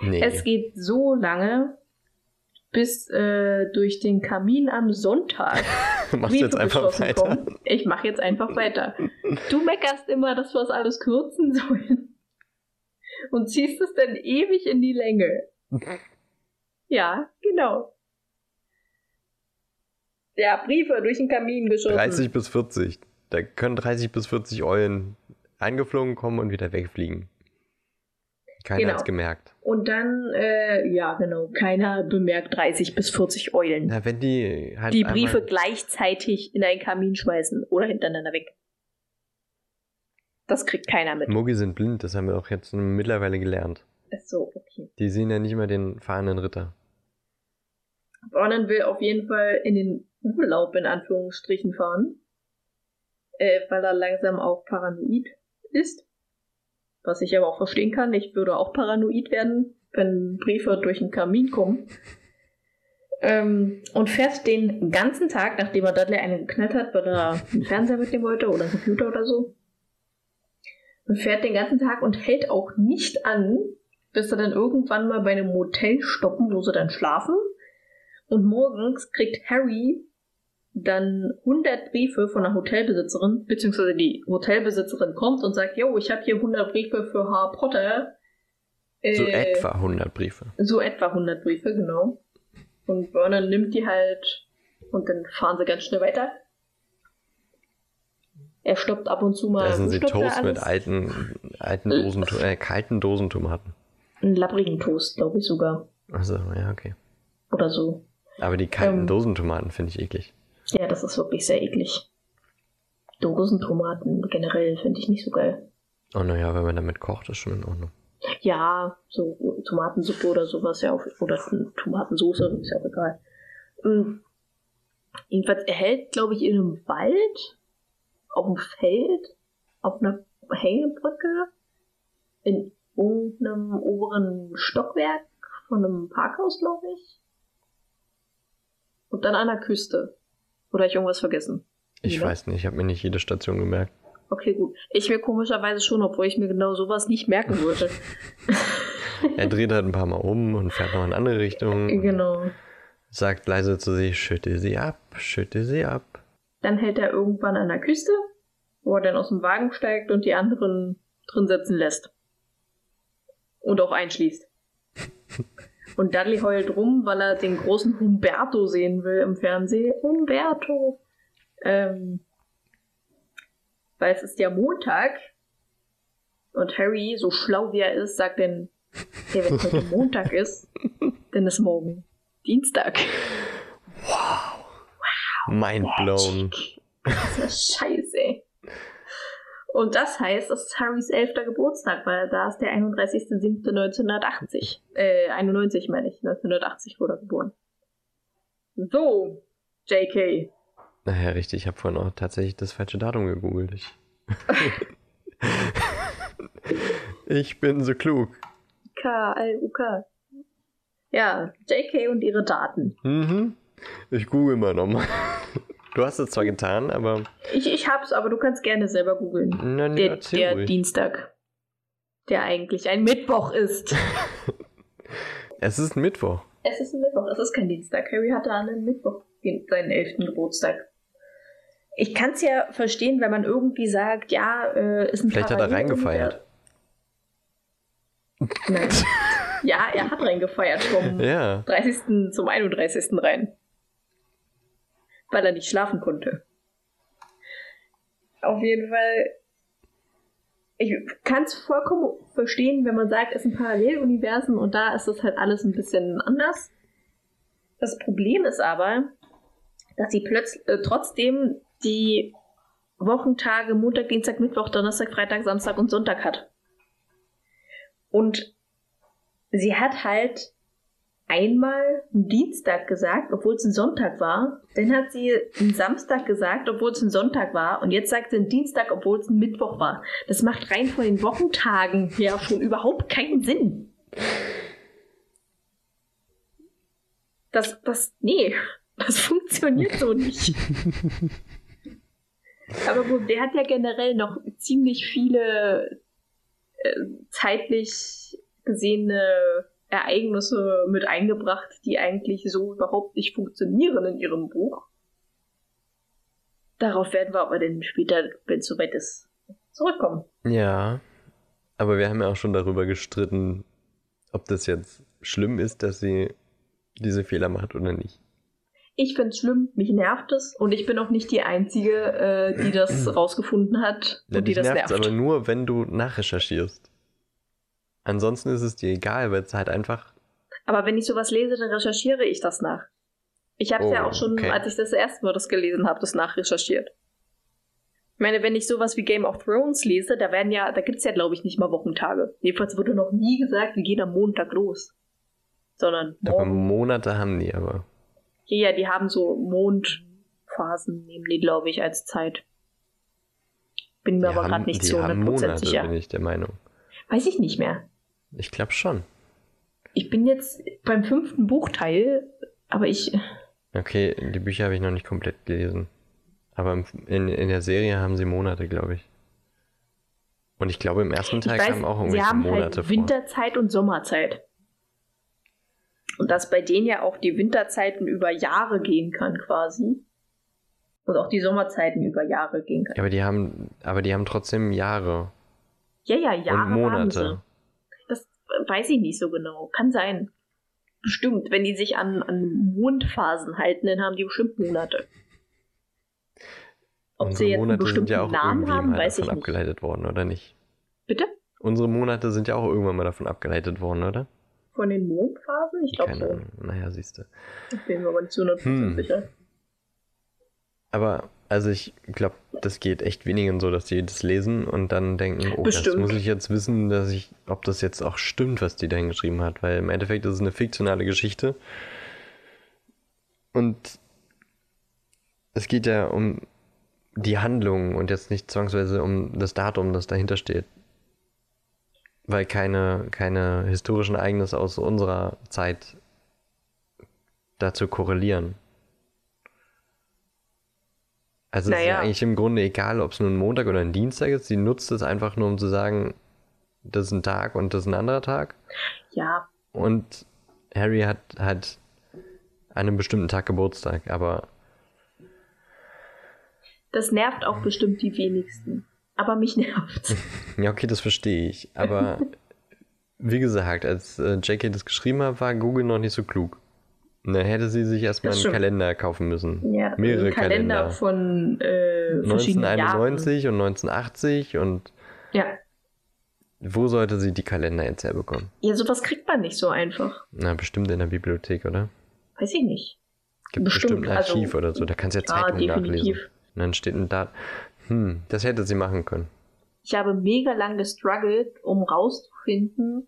Speaker 1: Nee.
Speaker 2: Es geht so lange, bis äh, durch den Kamin am Sonntag
Speaker 1: Machst du jetzt einfach weiter.
Speaker 2: kommen. Ich mache jetzt einfach weiter. Du meckerst immer, dass wir es alles kürzen sollen. Und ziehst es dann ewig in die Länge. Ja, genau. Ja, Briefe durch den Kamin geschossen.
Speaker 1: 30 bis 40. Da können 30 bis 40 Eulen angeflogen kommen und wieder wegfliegen. Keiner
Speaker 2: Genau.
Speaker 1: hat's gemerkt.
Speaker 2: Und dann, äh, ja, genau, keiner bemerkt 30 bis 40 Eulen.
Speaker 1: Na, wenn die halt
Speaker 2: die Briefe gleichzeitig in einen Kamin schmeißen oder hintereinander weg. Das kriegt keiner mit.
Speaker 1: Muggi sind blind, das haben wir auch jetzt mittlerweile gelernt.
Speaker 2: Ist so, okay.
Speaker 1: Die sehen ja nicht mehr den fahrenden Ritter.
Speaker 2: Vernon will auf jeden Fall in den Urlaub in Anführungsstrichen fahren, äh, weil er langsam auch paranoid ist. Was ich aber auch verstehen kann. Ich würde auch paranoid werden, wenn Briefe durch den Kamin kommen. Ähm, und fährt den ganzen Tag, nachdem er Dudley einen geknallt hat, weil er einen Fernseher mitnehmen wollte oder einen Computer oder so, und fährt den ganzen Tag und hält auch nicht an, bis er dann irgendwann mal bei einem Motel stoppen, wo sie dann schlafen. Und morgens kriegt Harry dann 100 Briefe von einer Hotelbesitzerin, beziehungsweise die Hotelbesitzerin kommt und sagt, yo, ich habe hier 100 Briefe für Harry Potter.
Speaker 1: So
Speaker 2: Äh,
Speaker 1: etwa 100 Briefe.
Speaker 2: So etwa 100 Briefe, genau. Und Vernon nimmt die halt und dann fahren sie ganz schnell weiter. Er stoppt ab und zu mal.
Speaker 1: Da sind sie Toast mit alten, alten Dosen, äh, kalten Dosentomaten.
Speaker 2: Einen labbrigen Toast, glaube ich sogar.
Speaker 1: Also, ja, okay.
Speaker 2: Oder so.
Speaker 1: Aber die kalten
Speaker 2: Ähm.
Speaker 1: Dosentomaten finde ich eklig.
Speaker 2: Ja, das ist wirklich sehr eklig. Dosentomaten generell finde ich nicht so geil.
Speaker 1: Oh naja, wenn man damit kocht, ist schon in Ordnung.
Speaker 2: Ja, so Tomatensuppe oder sowas, ja, oder Tomatensoße, ist ja auch egal. Mm. Jedenfalls, er hält, glaube ich, in einem Wald, auf dem Feld, auf einer Hängebrücke, in irgendeinem oberen Stockwerk von einem Parkhaus, glaube ich. Und dann an der Küste. Oder ich irgendwas vergessen?
Speaker 1: Ich
Speaker 2: Ja.
Speaker 1: weiß nicht, ich habe mir nicht jede Station gemerkt.
Speaker 2: Okay, gut. Ich mir komischerweise schon, obwohl ich mir genau sowas nicht merken würde.
Speaker 1: Er dreht halt ein paar Mal um und fährt noch in andere Richtung.
Speaker 2: genau.
Speaker 1: Sagt leise zu sich, schütte sie ab, schütte sie ab.
Speaker 2: Dann hält er irgendwann an der Küste, wo er dann aus dem Wagen steigt und die anderen drin sitzen lässt. Und auch einschließt. Und Dudley heult rum, weil er den großen Humberto sehen will im Fernsehen. Humberto! Ähm, weil es ist ja Montag. Und Harry, so schlau wie er ist, sagt dann, hey, wenn heute Montag ist, dann ist morgen Dienstag.
Speaker 1: Mind blown.
Speaker 2: Das ist scheiße. Und das heißt, es ist Harrys elfter Geburtstag, weil da ist der 31.07.1980. Äh, 91 meine ich. 1980 wurde er geboren. So, JK.
Speaker 1: Naja, richtig, ich habe vorhin auch tatsächlich das falsche Datum gegoogelt. Ich, ich bin so klug.
Speaker 2: K-L-U-K. Ja, JK und ihre Daten.
Speaker 1: Mhm. Ich google mal nochmal. Du hast es zwar getan, aber.
Speaker 2: Ich, ich hab's, aber du kannst gerne selber googeln.
Speaker 1: Na, nee,
Speaker 2: Der, der. Dienstag. Der eigentlich ein Mittwoch ist.
Speaker 1: Es ist Mittwoch.
Speaker 2: Es ist ein Mittwoch, es ist kein Dienstag. Harry hatte an einem Mittwoch seinen elften Geburtstag. Ich kann es ja verstehen, wenn man irgendwie sagt, ja, äh, ist ein
Speaker 1: Vielleicht hat er
Speaker 2: Parallel-
Speaker 1: reingefeiert.
Speaker 2: Nein. ja, er hat reingefeiert vom
Speaker 1: Ja.
Speaker 2: 30. zum 31. rein. Weil er nicht schlafen konnte. Auf jeden Fall. Ich kann es vollkommen verstehen, wenn man sagt, es sind Paralleluniversen und da ist es halt alles ein bisschen anders. Das Problem ist aber, dass sie plötzlich äh, trotzdem die Wochentage Montag, Dienstag, Mittwoch, Donnerstag, Freitag, Samstag und Sonntag hat. Und sie hat halt einmal einen Dienstag gesagt, obwohl es ein Sonntag war. Dann hat sie einen Samstag gesagt, obwohl es ein Sonntag war. Und jetzt sagt sie einen Dienstag, obwohl es ein Mittwoch war. Das macht rein von den Wochentagen her schon überhaupt keinen Sinn. Das, das, nee, das funktioniert so nicht. Aber gut, der hat ja generell noch ziemlich viele äh, zeitlich gesehene Ereignisse mit eingebracht, die eigentlich so überhaupt nicht funktionieren in ihrem Buch. Darauf werden wir aber dann später, wenn es soweit ist, zurückkommen.
Speaker 1: Ja. Aber wir haben ja auch schon darüber gestritten, ob das jetzt schlimm ist, dass sie diese Fehler macht oder nicht.
Speaker 2: Ich finde es schlimm, mich nervt es und ich bin auch nicht die Einzige, äh, die das rausgefunden hat
Speaker 1: Ja,
Speaker 2: und die das nervt.
Speaker 1: aber nur, wenn du nachrecherchierst. Ansonsten ist es dir egal, weil es halt einfach.
Speaker 2: Aber wenn ich sowas lese, dann recherchiere ich das nach. Ich habe es
Speaker 1: Oh,
Speaker 2: ja auch schon,
Speaker 1: okay.
Speaker 2: als ich das erste Mal das gelesen habe, das nachrecherchiert. Ich meine, wenn ich sowas wie Game of Thrones lese, da werden ja, da gibt's ja, glaube ich, nicht mal Wochentage. Jedenfalls wurde noch nie gesagt, wir gehen am Montag los. Sondern
Speaker 1: Aber. Monate haben die aber.
Speaker 2: Ja, die haben so Mondphasen, nehmen die, glaube ich, als Zeit. Bin mir
Speaker 1: Die
Speaker 2: aber gerade nicht
Speaker 1: haben
Speaker 2: 100%
Speaker 1: Monate,
Speaker 2: sicher.
Speaker 1: bin ich der Meinung.
Speaker 2: Weiß ich nicht mehr.
Speaker 1: Ich glaube schon.
Speaker 2: Ich bin jetzt beim fünften Buchteil, aber ich.
Speaker 1: Okay, die Bücher habe ich noch nicht komplett gelesen. Aber in, in der Serie haben sie Monate, glaube ich. Und ich glaube, im ersten Teil
Speaker 2: weiß,
Speaker 1: kamen auch
Speaker 2: sie
Speaker 1: irgendwelche
Speaker 2: haben
Speaker 1: Monate
Speaker 2: halt
Speaker 1: vor.
Speaker 2: Winterzeit und Sommerzeit. Und dass bei denen ja auch die Winterzeiten über Jahre gehen kann, quasi. Und auch die Sommerzeiten über Jahre gehen kann.
Speaker 1: Ja, aber die haben, aber die haben trotzdem Jahre
Speaker 2: Ja, ja, Jahre
Speaker 1: und Monate.
Speaker 2: Weiß ich nicht so genau. Kann sein. Bestimmt. Wenn die sich an, an Mondphasen halten, dann haben die bestimmt Monate. Ob
Speaker 1: Unsere
Speaker 2: sie jetzt einen
Speaker 1: Monate sind
Speaker 2: bestimmten
Speaker 1: ja auch
Speaker 2: Namen haben,
Speaker 1: mal
Speaker 2: weiß ich
Speaker 1: davon
Speaker 2: nicht.
Speaker 1: abgeleitet worden, oder nicht?
Speaker 2: Bitte?
Speaker 1: Unsere Monate sind ja auch irgendwann mal davon abgeleitet worden, oder?
Speaker 2: Von den Mondphasen? Ich glaube.
Speaker 1: Ahnung. Naja, siehst du.
Speaker 2: Ich bin mir aber nicht zu 100%
Speaker 1: Hm.
Speaker 2: sicher.
Speaker 1: Aber, also ich glaube, das geht echt wenigen so, dass die das lesen und dann denken, oh, das
Speaker 2: Bestimmt.
Speaker 1: muss ich jetzt wissen, dass ich, ob das jetzt auch stimmt, was die da hingeschrieben hat. Weil im Endeffekt ist es eine fiktionale Geschichte. Und es geht ja um die Handlung und jetzt nicht zwangsweise um das Datum, das dahinter steht. Weil keine, keine historischen Ereignisse aus unserer Zeit dazu korrelieren. Also es ist
Speaker 2: Naja.
Speaker 1: eigentlich im Grunde egal, ob es nun ein Montag oder ein Dienstag ist. Sie nutzt es einfach nur, um zu sagen, das ist ein Tag und das ist ein anderer Tag.
Speaker 2: Ja,
Speaker 1: Und Harry hat halt an einem bestimmten Tag Geburtstag, aber
Speaker 2: das nervt auch bestimmt die wenigsten. Aber mich nervt's.
Speaker 1: ja, okay, das verstehe ich. Aber wie gesagt, als äh, JK das geschrieben hat, war Google noch nicht so klug. Dann hätte sie sich erstmal einen. Kalender kaufen müssen.
Speaker 2: Ja,
Speaker 1: Mehrere
Speaker 2: Kalender
Speaker 1: Kalender.
Speaker 2: von äh, verschiedenen Jahren.
Speaker 1: 1991 und 1980 und
Speaker 2: Ja.
Speaker 1: wo sollte sie die Kalender jetzt herbekommen?
Speaker 2: ja, sowas kriegt man nicht so einfach.
Speaker 1: Na, bestimmt in der Bibliothek, oder?
Speaker 2: Weiß ich nicht.
Speaker 1: Gibt
Speaker 2: Bestimmt,
Speaker 1: bestimmt, ein
Speaker 2: also-
Speaker 1: Archiv oder so, da kannst du ja
Speaker 2: Ja,
Speaker 1: Zeitungen nachlesen.
Speaker 2: definitiv.
Speaker 1: Und dann steht ein Datum. Hm, das hätte sie machen können.
Speaker 2: Ich habe mega lang gestruggelt, um rauszufinden,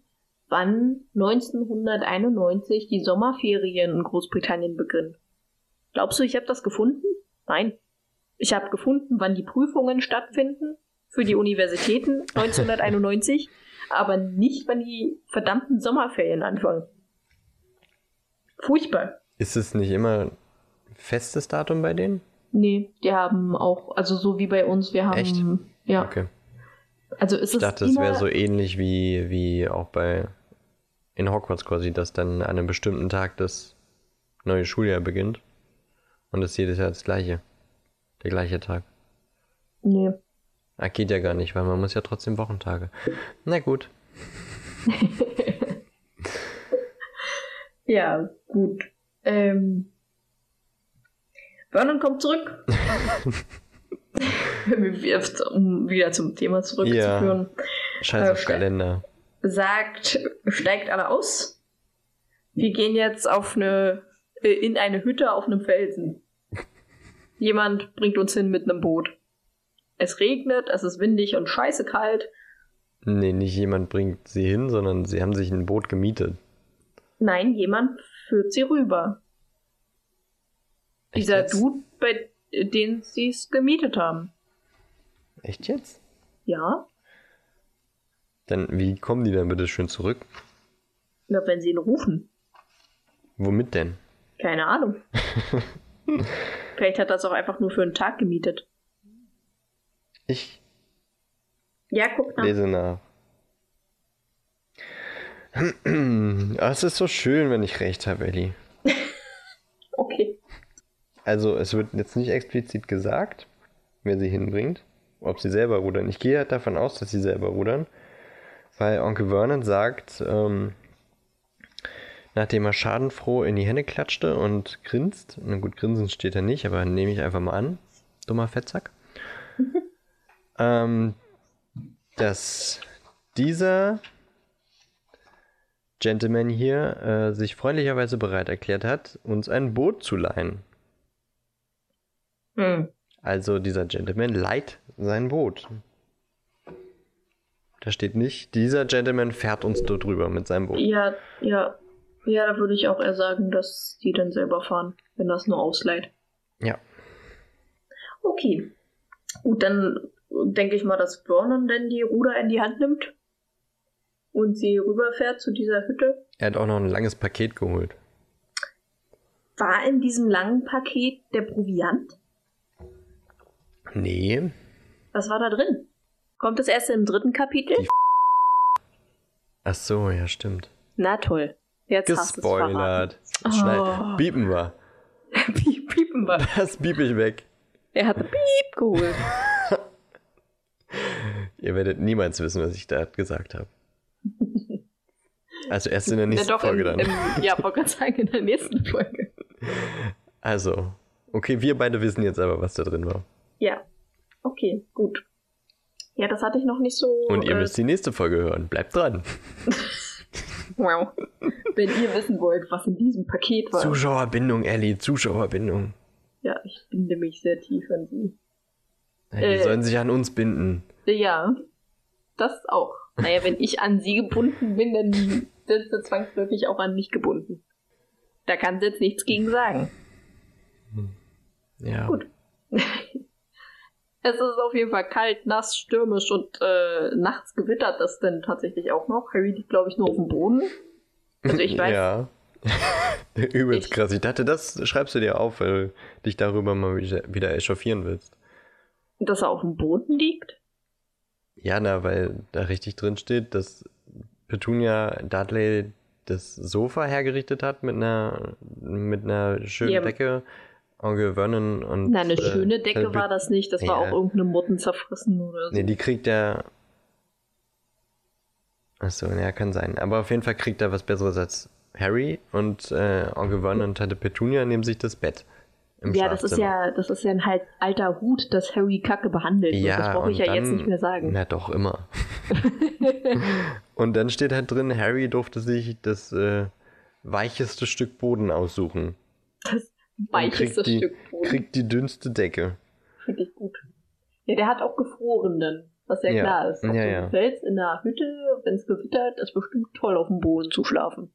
Speaker 2: wann 1991 die Sommerferien in Großbritannien beginnen. Glaubst du, ich habe das gefunden? Nein. Ich habe gefunden, wann die Prüfungen stattfinden für die Universitäten 1991, aber nicht, wann die verdammten Sommerferien anfangen. Furchtbar.
Speaker 1: Ist es nicht immer ein festes Datum bei denen?
Speaker 2: Nee, die haben auch, also so wie bei uns, wir haben.
Speaker 1: Echt?
Speaker 2: Ja.
Speaker 1: Okay.
Speaker 2: Also ist
Speaker 1: Ich
Speaker 2: es
Speaker 1: dachte, es wäre so ähnlich wie, wie auch bei in Hogwarts quasi, dass dann an einem bestimmten Tag das neue Schuljahr beginnt. Und es ist jedes Jahr das gleiche. Der gleiche Tag.
Speaker 2: Nee.
Speaker 1: Ah, geht ja gar nicht, weil man muss ja trotzdem Wochentage. Na gut.
Speaker 2: Ja, gut. Ähm, Vernon kommt zurück. um wieder zum Thema zurückzuführen.
Speaker 1: Scheiß
Speaker 2: Äh,
Speaker 1: auf Kalender.
Speaker 2: Sagt, steigt alle aus. Wir gehen jetzt auf eine, äh, in eine Hütte auf einem Felsen. Jemand bringt uns hin mit einem Boot. Es regnet, es ist windig und scheiße kalt.
Speaker 1: Nee, nicht jemand bringt sie hin, sondern sie haben sich ein Boot gemietet.
Speaker 2: Nein, jemand führt sie rüber.
Speaker 1: Echt
Speaker 2: Dieser
Speaker 1: jetzt?
Speaker 2: Dude, bei dem sie es gemietet haben.
Speaker 1: Echt jetzt?
Speaker 2: Ja,
Speaker 1: Dann, wie kommen die dann bitte schön zurück?
Speaker 2: na, wenn sie ihn rufen.
Speaker 1: Womit denn?
Speaker 2: Keine Ahnung. Vielleicht hat er es auch einfach nur für einen Tag gemietet.
Speaker 1: Ich
Speaker 2: Ja, guck nach.
Speaker 1: lese nach. Ah, Es ist so schön, wenn ich recht habe, Ellie.
Speaker 2: Okay.
Speaker 1: Also, es wird jetzt nicht explizit gesagt, wer sie hinbringt, ob sie selber rudern. Ich gehe halt davon aus, dass sie selber rudern, weil Onkel Vernon sagt, ähm, nachdem er schadenfroh in die Hände klatschte und grinst, na gut, grinsen steht er nicht, aber nehme ich einfach mal an, dummer Fettsack, ähm, dass dieser Gentleman hier äh, sich freundlicherweise bereit erklärt hat, uns ein Boot zu leihen.
Speaker 2: Hm.
Speaker 1: Also dieser Gentleman leiht sein Boot. Da steht nicht, dieser Gentleman fährt uns dort drüber mit seinem Boot.
Speaker 2: Ja, ja. Ja, da würde ich auch eher sagen, dass die dann selber fahren, wenn das nur ausleiht.
Speaker 1: Ja.
Speaker 2: Okay. Gut, dann denke ich mal, dass Vernon denn die Ruder in die Hand nimmt und sie rüberfährt zu dieser Hütte.
Speaker 1: Er hat auch noch ein langes Paket geholt.
Speaker 2: War in diesem langen Paket der Proviant?
Speaker 1: Nee.
Speaker 2: Was war da drin? Kommt das erst im dritten Kapitel?
Speaker 1: Die Ach so, ja, stimmt.
Speaker 2: Na toll. Jetzt hast du es.
Speaker 1: Gespoilert.
Speaker 2: Oh.
Speaker 1: Biepen wir.
Speaker 2: Piep, Piepen wir.
Speaker 1: Das biep ich weg.
Speaker 2: Er hat Piep geholt.
Speaker 1: Ihr werdet niemals wissen, was ich da gesagt habe. Also erst in der nächsten
Speaker 2: ja, doch,
Speaker 1: Folge
Speaker 2: im,
Speaker 1: dann.
Speaker 2: Im, ja, wollte gerade sagen, in der nächsten Folge.
Speaker 1: Also, okay, wir beide wissen jetzt aber, was da drin war.
Speaker 2: Ja. Okay, gut. Ja, das hatte ich noch nicht so.
Speaker 1: Und ihr
Speaker 2: äh,
Speaker 1: müsst die nächste Folge hören. Bleibt dran.
Speaker 2: Wow. Wenn ihr wissen wollt, was in diesem Paket war.
Speaker 1: Zuschauerbindung, Ellie, Zuschauerbindung.
Speaker 2: ja, ich binde mich sehr tief an sie.
Speaker 1: Ja, die
Speaker 2: Äh.
Speaker 1: sollen sich an uns binden.
Speaker 2: Ja, das auch. Naja, wenn ich an sie gebunden bin, dann sind sie zwangsläufig auch an mich gebunden. Da kann sie jetzt nichts gegen sagen.
Speaker 1: Ja.
Speaker 2: Gut. Es ist auf jeden Fall kalt, nass, stürmisch und äh, nachts gewittert es denn tatsächlich auch noch. Harry liegt, glaube ich, nur auf dem Boden. Also ich weiß.
Speaker 1: Ja. Übelst
Speaker 2: Ich-
Speaker 1: krass. Ich dachte, das schreibst du dir auf, weil du dich darüber mal wieder, echauffieren willst.
Speaker 2: Dass er auf dem Boden liegt?
Speaker 1: Ja, na, weil da richtig drin steht, dass Petunia Dudley das Sofa hergerichtet hat mit einer, mit einer schönen
Speaker 2: Ja.
Speaker 1: Decke. Vernon und.
Speaker 2: Na, eine
Speaker 1: äh,
Speaker 2: schöne Decke
Speaker 1: Tante
Speaker 2: war das nicht. Das war
Speaker 1: Ja.
Speaker 2: auch irgendeine Motten zerfressen oder so.
Speaker 1: Nee, die kriegt er. Achso, ja, kann sein. Aber auf jeden Fall kriegt er was Besseres als Harry und äh, Onkel Vernon und Tante Petunia nehmen sich das Bett. Im
Speaker 2: ja, das ist ja, das ist ja ein halt alter Hut, dass Harry Kacke behandelt wird. das brauche ich ja jetzt
Speaker 1: dann-
Speaker 2: nicht mehr sagen.
Speaker 1: Na doch, immer. und dann steht halt drin, Harry durfte sich das äh, weicheste Stück Boden aussuchen.
Speaker 2: Das
Speaker 1: Die,
Speaker 2: Stück Boden.
Speaker 1: Kriegt die dünnste Decke.
Speaker 2: Finde ich gut. Ja, der hat auch gefrorenen, was ja,
Speaker 1: Ja.
Speaker 2: klar ist. Auf
Speaker 1: Ja, ja.
Speaker 2: Fels in der Hütte, wenn es gewittert, ist bestimmt toll auf dem Boden zu schlafen.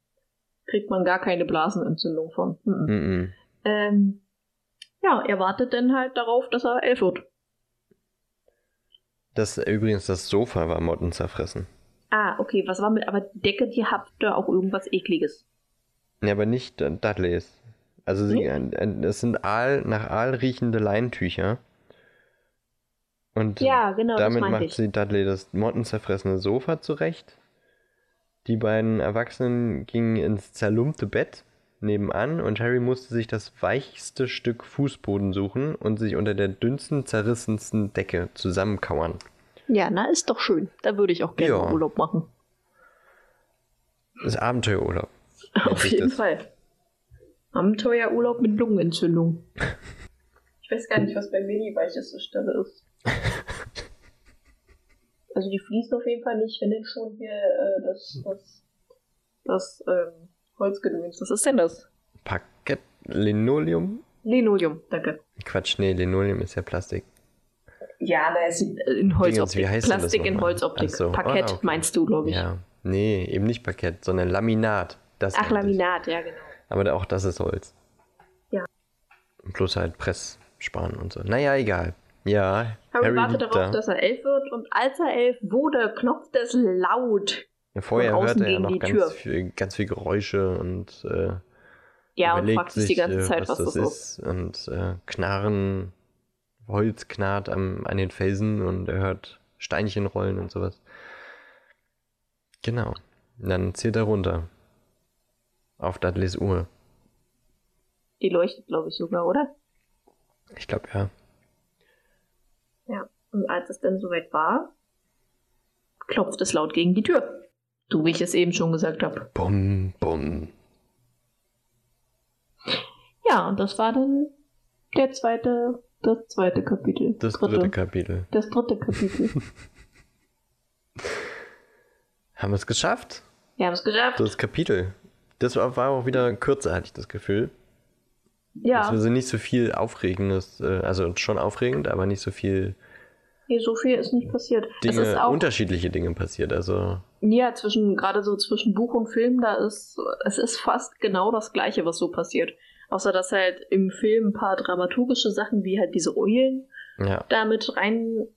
Speaker 2: Kriegt man gar keine Blasenentzündung von. Mhm.
Speaker 1: Mhm.
Speaker 2: Ähm, ja, er wartet dann halt darauf, dass er elf wird.
Speaker 1: Das übrigens, das Sofa war Motten zerfressen.
Speaker 2: Ah, okay, was war mit, aber die Decke, die hatte auch irgendwas ekliges.
Speaker 1: Ja, aber nicht äh, Dudleys. Also sie, äh, äh, das sind Aal, nach Aal riechende Leintücher. Und
Speaker 2: Ja, genau,
Speaker 1: damit macht
Speaker 2: ich.
Speaker 1: sie Dudley das mottenzerfressene Sofa zurecht. Die beiden Erwachsenen gingen ins zerlumpte Bett nebenan und Harry musste sich das weichste Stück Fußboden suchen und sich unter der dünnsten, zerrissensten Decke zusammenkauern.
Speaker 2: Ja, na, ist doch schön. Da würde ich auch gerne
Speaker 1: Ja.
Speaker 2: Urlaub machen.
Speaker 1: Das ist Abenteuerurlaub.
Speaker 2: Auf jeden. Fall. Abenteuerurlaub mit Lungenentzündung. Ich weiß gar nicht, was bei mir die weicheste Stelle ist. Also die fließt auf jeden Fall nicht, wenn denn schon hier äh, das, das, das ähm, Holzgedöns. Was ist denn das?
Speaker 1: Parkett, Linoleum?
Speaker 2: Linoleum, danke.
Speaker 1: Quatsch, nee, Linoleum ist ja Plastik.
Speaker 2: Ja, da ist in, in Holzoptik.
Speaker 1: wie heißt
Speaker 2: Plastik in? Holzoptik.
Speaker 1: So.
Speaker 2: Parkett
Speaker 1: Ah, okay.
Speaker 2: meinst du, glaube ich.
Speaker 1: Ja, nee, eben nicht Parkett, sondern Laminat. Das
Speaker 2: Ach,
Speaker 1: meinte ich.
Speaker 2: Laminat, ja, genau.
Speaker 1: Aber auch das ist Holz.
Speaker 2: Ja.
Speaker 1: Plus halt Pressspan und so. Naja, egal. Ja,
Speaker 2: Harry,
Speaker 1: Harry
Speaker 2: wartet darauf,
Speaker 1: da.
Speaker 2: dass er elf wird und als er elf wurde, klopft es laut.
Speaker 1: Vorher
Speaker 2: von außen
Speaker 1: hört er ja noch ganz viel, ganz viel Geräusche und äh,
Speaker 2: Ja, und fragt sich die ganze
Speaker 1: äh,
Speaker 2: Zeit, was, das ist.
Speaker 1: ist. Und äh, Knarren, Holz knarrt am, an den Felsen und er hört Steinchen rollen und sowas. Genau. Und dann zählt er runter. Auf Dudleys Uhr.
Speaker 2: Die leuchtet, glaube ich, sogar, oder?
Speaker 1: Ich glaube, ja.
Speaker 2: Ja. Und als es dann soweit war, klopft es laut gegen die Tür. So wie ich es eben schon gesagt habe.
Speaker 1: Bum, bum.
Speaker 2: Ja, und das war dann der zweite, das zweite Kapitel.
Speaker 1: Das dritte Kapitel.
Speaker 2: Das dritte Kapitel.
Speaker 1: Haben wir es geschafft?
Speaker 2: Wir haben es geschafft.
Speaker 1: Das Kapitel. Das war, auch wieder kürzer, hatte ich das Gefühl.
Speaker 2: ja,
Speaker 1: war also nicht so viel Aufregendes, äh, also schon aufregend, aber nicht so viel
Speaker 2: nee, so viel ist nicht passiert. es ist
Speaker 1: Dinge,
Speaker 2: auch,
Speaker 1: unterschiedliche Dinge passiert. Also,
Speaker 2: ja, zwischen, gerade so zwischen Buch und Film, da ist, es ist fast genau das Gleiche, was so passiert. Außer, dass halt im Film ein paar dramaturgische Sachen, wie halt diese Eulen,
Speaker 1: ja.
Speaker 2: da mit rein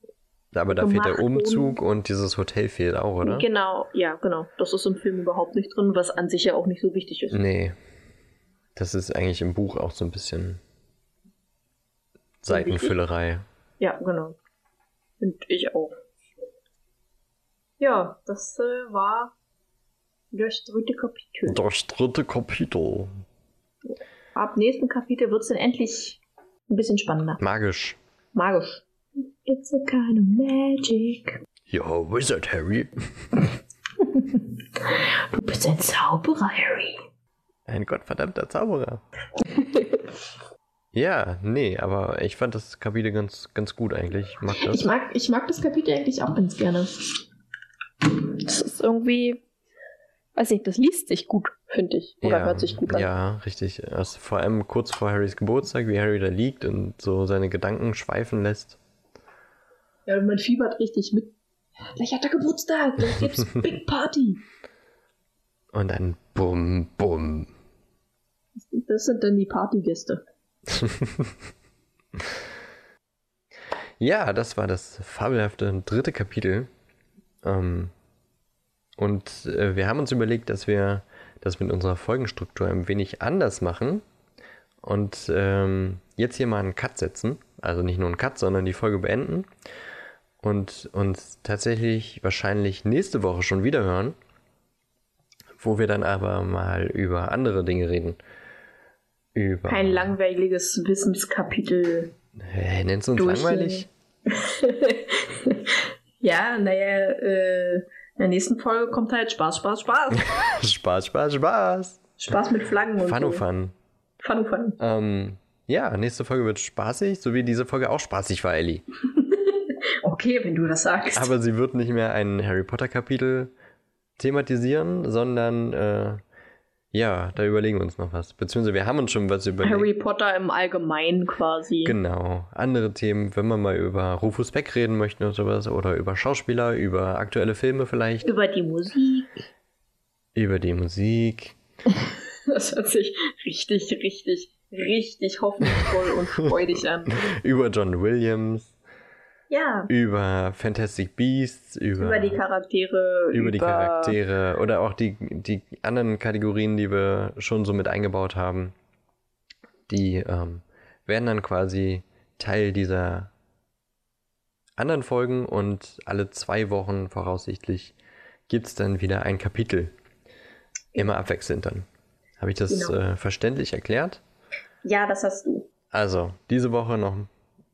Speaker 1: Aber da fehlt der. Umzug und dieses Hotel fehlt auch, oder?
Speaker 2: Genau, ja, genau. Das ist im Film überhaupt nicht drin, was an sich ja auch nicht so wichtig ist.
Speaker 1: Nee. Das ist eigentlich im Buch auch so ein bisschen Seitenfüllerei.
Speaker 2: Ja, genau. Finde ich auch. Ja, das äh, war das dritte Kapitel.
Speaker 1: Das dritte Kapitel.
Speaker 2: Ab nächsten Kapitel wird es dann endlich ein bisschen spannender.
Speaker 1: Magisch.
Speaker 2: Magisch. It's a kind of magic.
Speaker 1: Ja, Wizard Harry.
Speaker 2: Du bist ein Zauberer, Harry.
Speaker 1: Ein gottverdammter Zauberer. ja, nee, aber ich fand das Kapitel ganz, ganz gut eigentlich. Ich mag das.
Speaker 2: Ich mag, ich mag das Kapitel eigentlich auch ganz gerne. Das ist irgendwie, weiß nicht, das liest sich gut, finde ich. Oder
Speaker 1: ja,
Speaker 2: hört sich gut an.
Speaker 1: Ja, richtig. Also vor allem kurz vor Harrys Geburtstag, wie Harry da liegt und so seine Gedanken schweifen lässt.
Speaker 2: Ja, man fiebert richtig mit. Gleich hat er Geburtstag, gleich gibt's Big Party.
Speaker 1: Und dann bum, bum.
Speaker 2: Das sind dann die Partygäste.
Speaker 1: Ja, das war das fabelhafte dritte Kapitel. Ähm, und äh, wir haben uns überlegt, dass wir das mit unserer Folgenstruktur ein wenig anders machen und ähm, jetzt hier mal einen Cut setzen. Also nicht nur einen Cut, sondern die Folge beenden und uns tatsächlich wahrscheinlich nächste Woche schon wieder hören, wo wir dann aber mal über andere Dinge reden.
Speaker 2: Über Ein langweiliges Wissenskapitel.
Speaker 1: Hä, nennst du uns langweilig?
Speaker 2: ja, naja, äh, in der nächsten Folge kommt halt Spaß, Spaß, Spaß.
Speaker 1: Spaß, Spaß, Spaß.
Speaker 2: Spaß mit Flaggen und
Speaker 1: Fun, so. Fun.
Speaker 2: Fun, Fun.
Speaker 1: Ähm, ja, nächste Folge wird spaßig, so wie diese Folge auch spaßig war, Ellie.
Speaker 2: okay, wenn du das sagst.
Speaker 1: Aber sie wird nicht mehr ein Harry Potter Kapitel thematisieren, sondern äh, ja, da überlegen wir uns noch was. Beziehungsweise wir haben uns schon was überlegt.
Speaker 2: Harry Potter im Allgemeinen quasi.
Speaker 1: Genau. Andere Themen, wenn wir mal über Rufus Beck reden möchten oder sowas, oder über Schauspieler, über aktuelle Filme vielleicht.
Speaker 2: Über die Musik.
Speaker 1: Über die Musik.
Speaker 2: das hört sich richtig, richtig, richtig hoffnungsvoll und freudig an.
Speaker 1: über John Williams.
Speaker 2: Ja.
Speaker 1: Über Fantastic Beasts, über,
Speaker 2: über die Charaktere.
Speaker 1: Über, über die Charaktere oder auch die, die anderen Kategorien, die wir schon so mit eingebaut haben. Die ähm, werden dann quasi Teil dieser anderen Folgen und alle zwei Wochen voraussichtlich gibt es dann wieder ein Kapitel. Immer abwechselnd dann. Habe ich das genau. äh, verständlich erklärt?
Speaker 2: Ja, das hast du.
Speaker 1: Also, diese Woche noch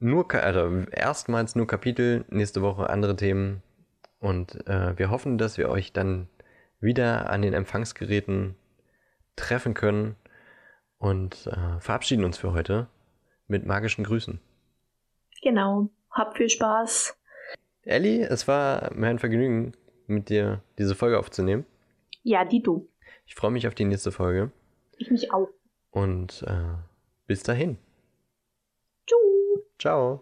Speaker 1: nur, also erstmals nur Kapitel, nächste Woche andere Themen. Und äh, wir hoffen, dass wir euch dann wieder an den Empfangsgeräten treffen können und äh, verabschieden uns für heute mit magischen Grüßen.
Speaker 2: Genau. Habt viel Spaß.
Speaker 1: Ellie, es war mir ein Vergnügen, mit dir diese Folge aufzunehmen.
Speaker 2: Ja, die du.
Speaker 1: Ich freue mich auf die nächste Folge.
Speaker 2: Ich mich auch.
Speaker 1: Und äh, bis dahin.
Speaker 2: Ciao.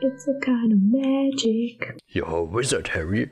Speaker 2: It's a kind of magic.
Speaker 1: You're a wizard, Harry.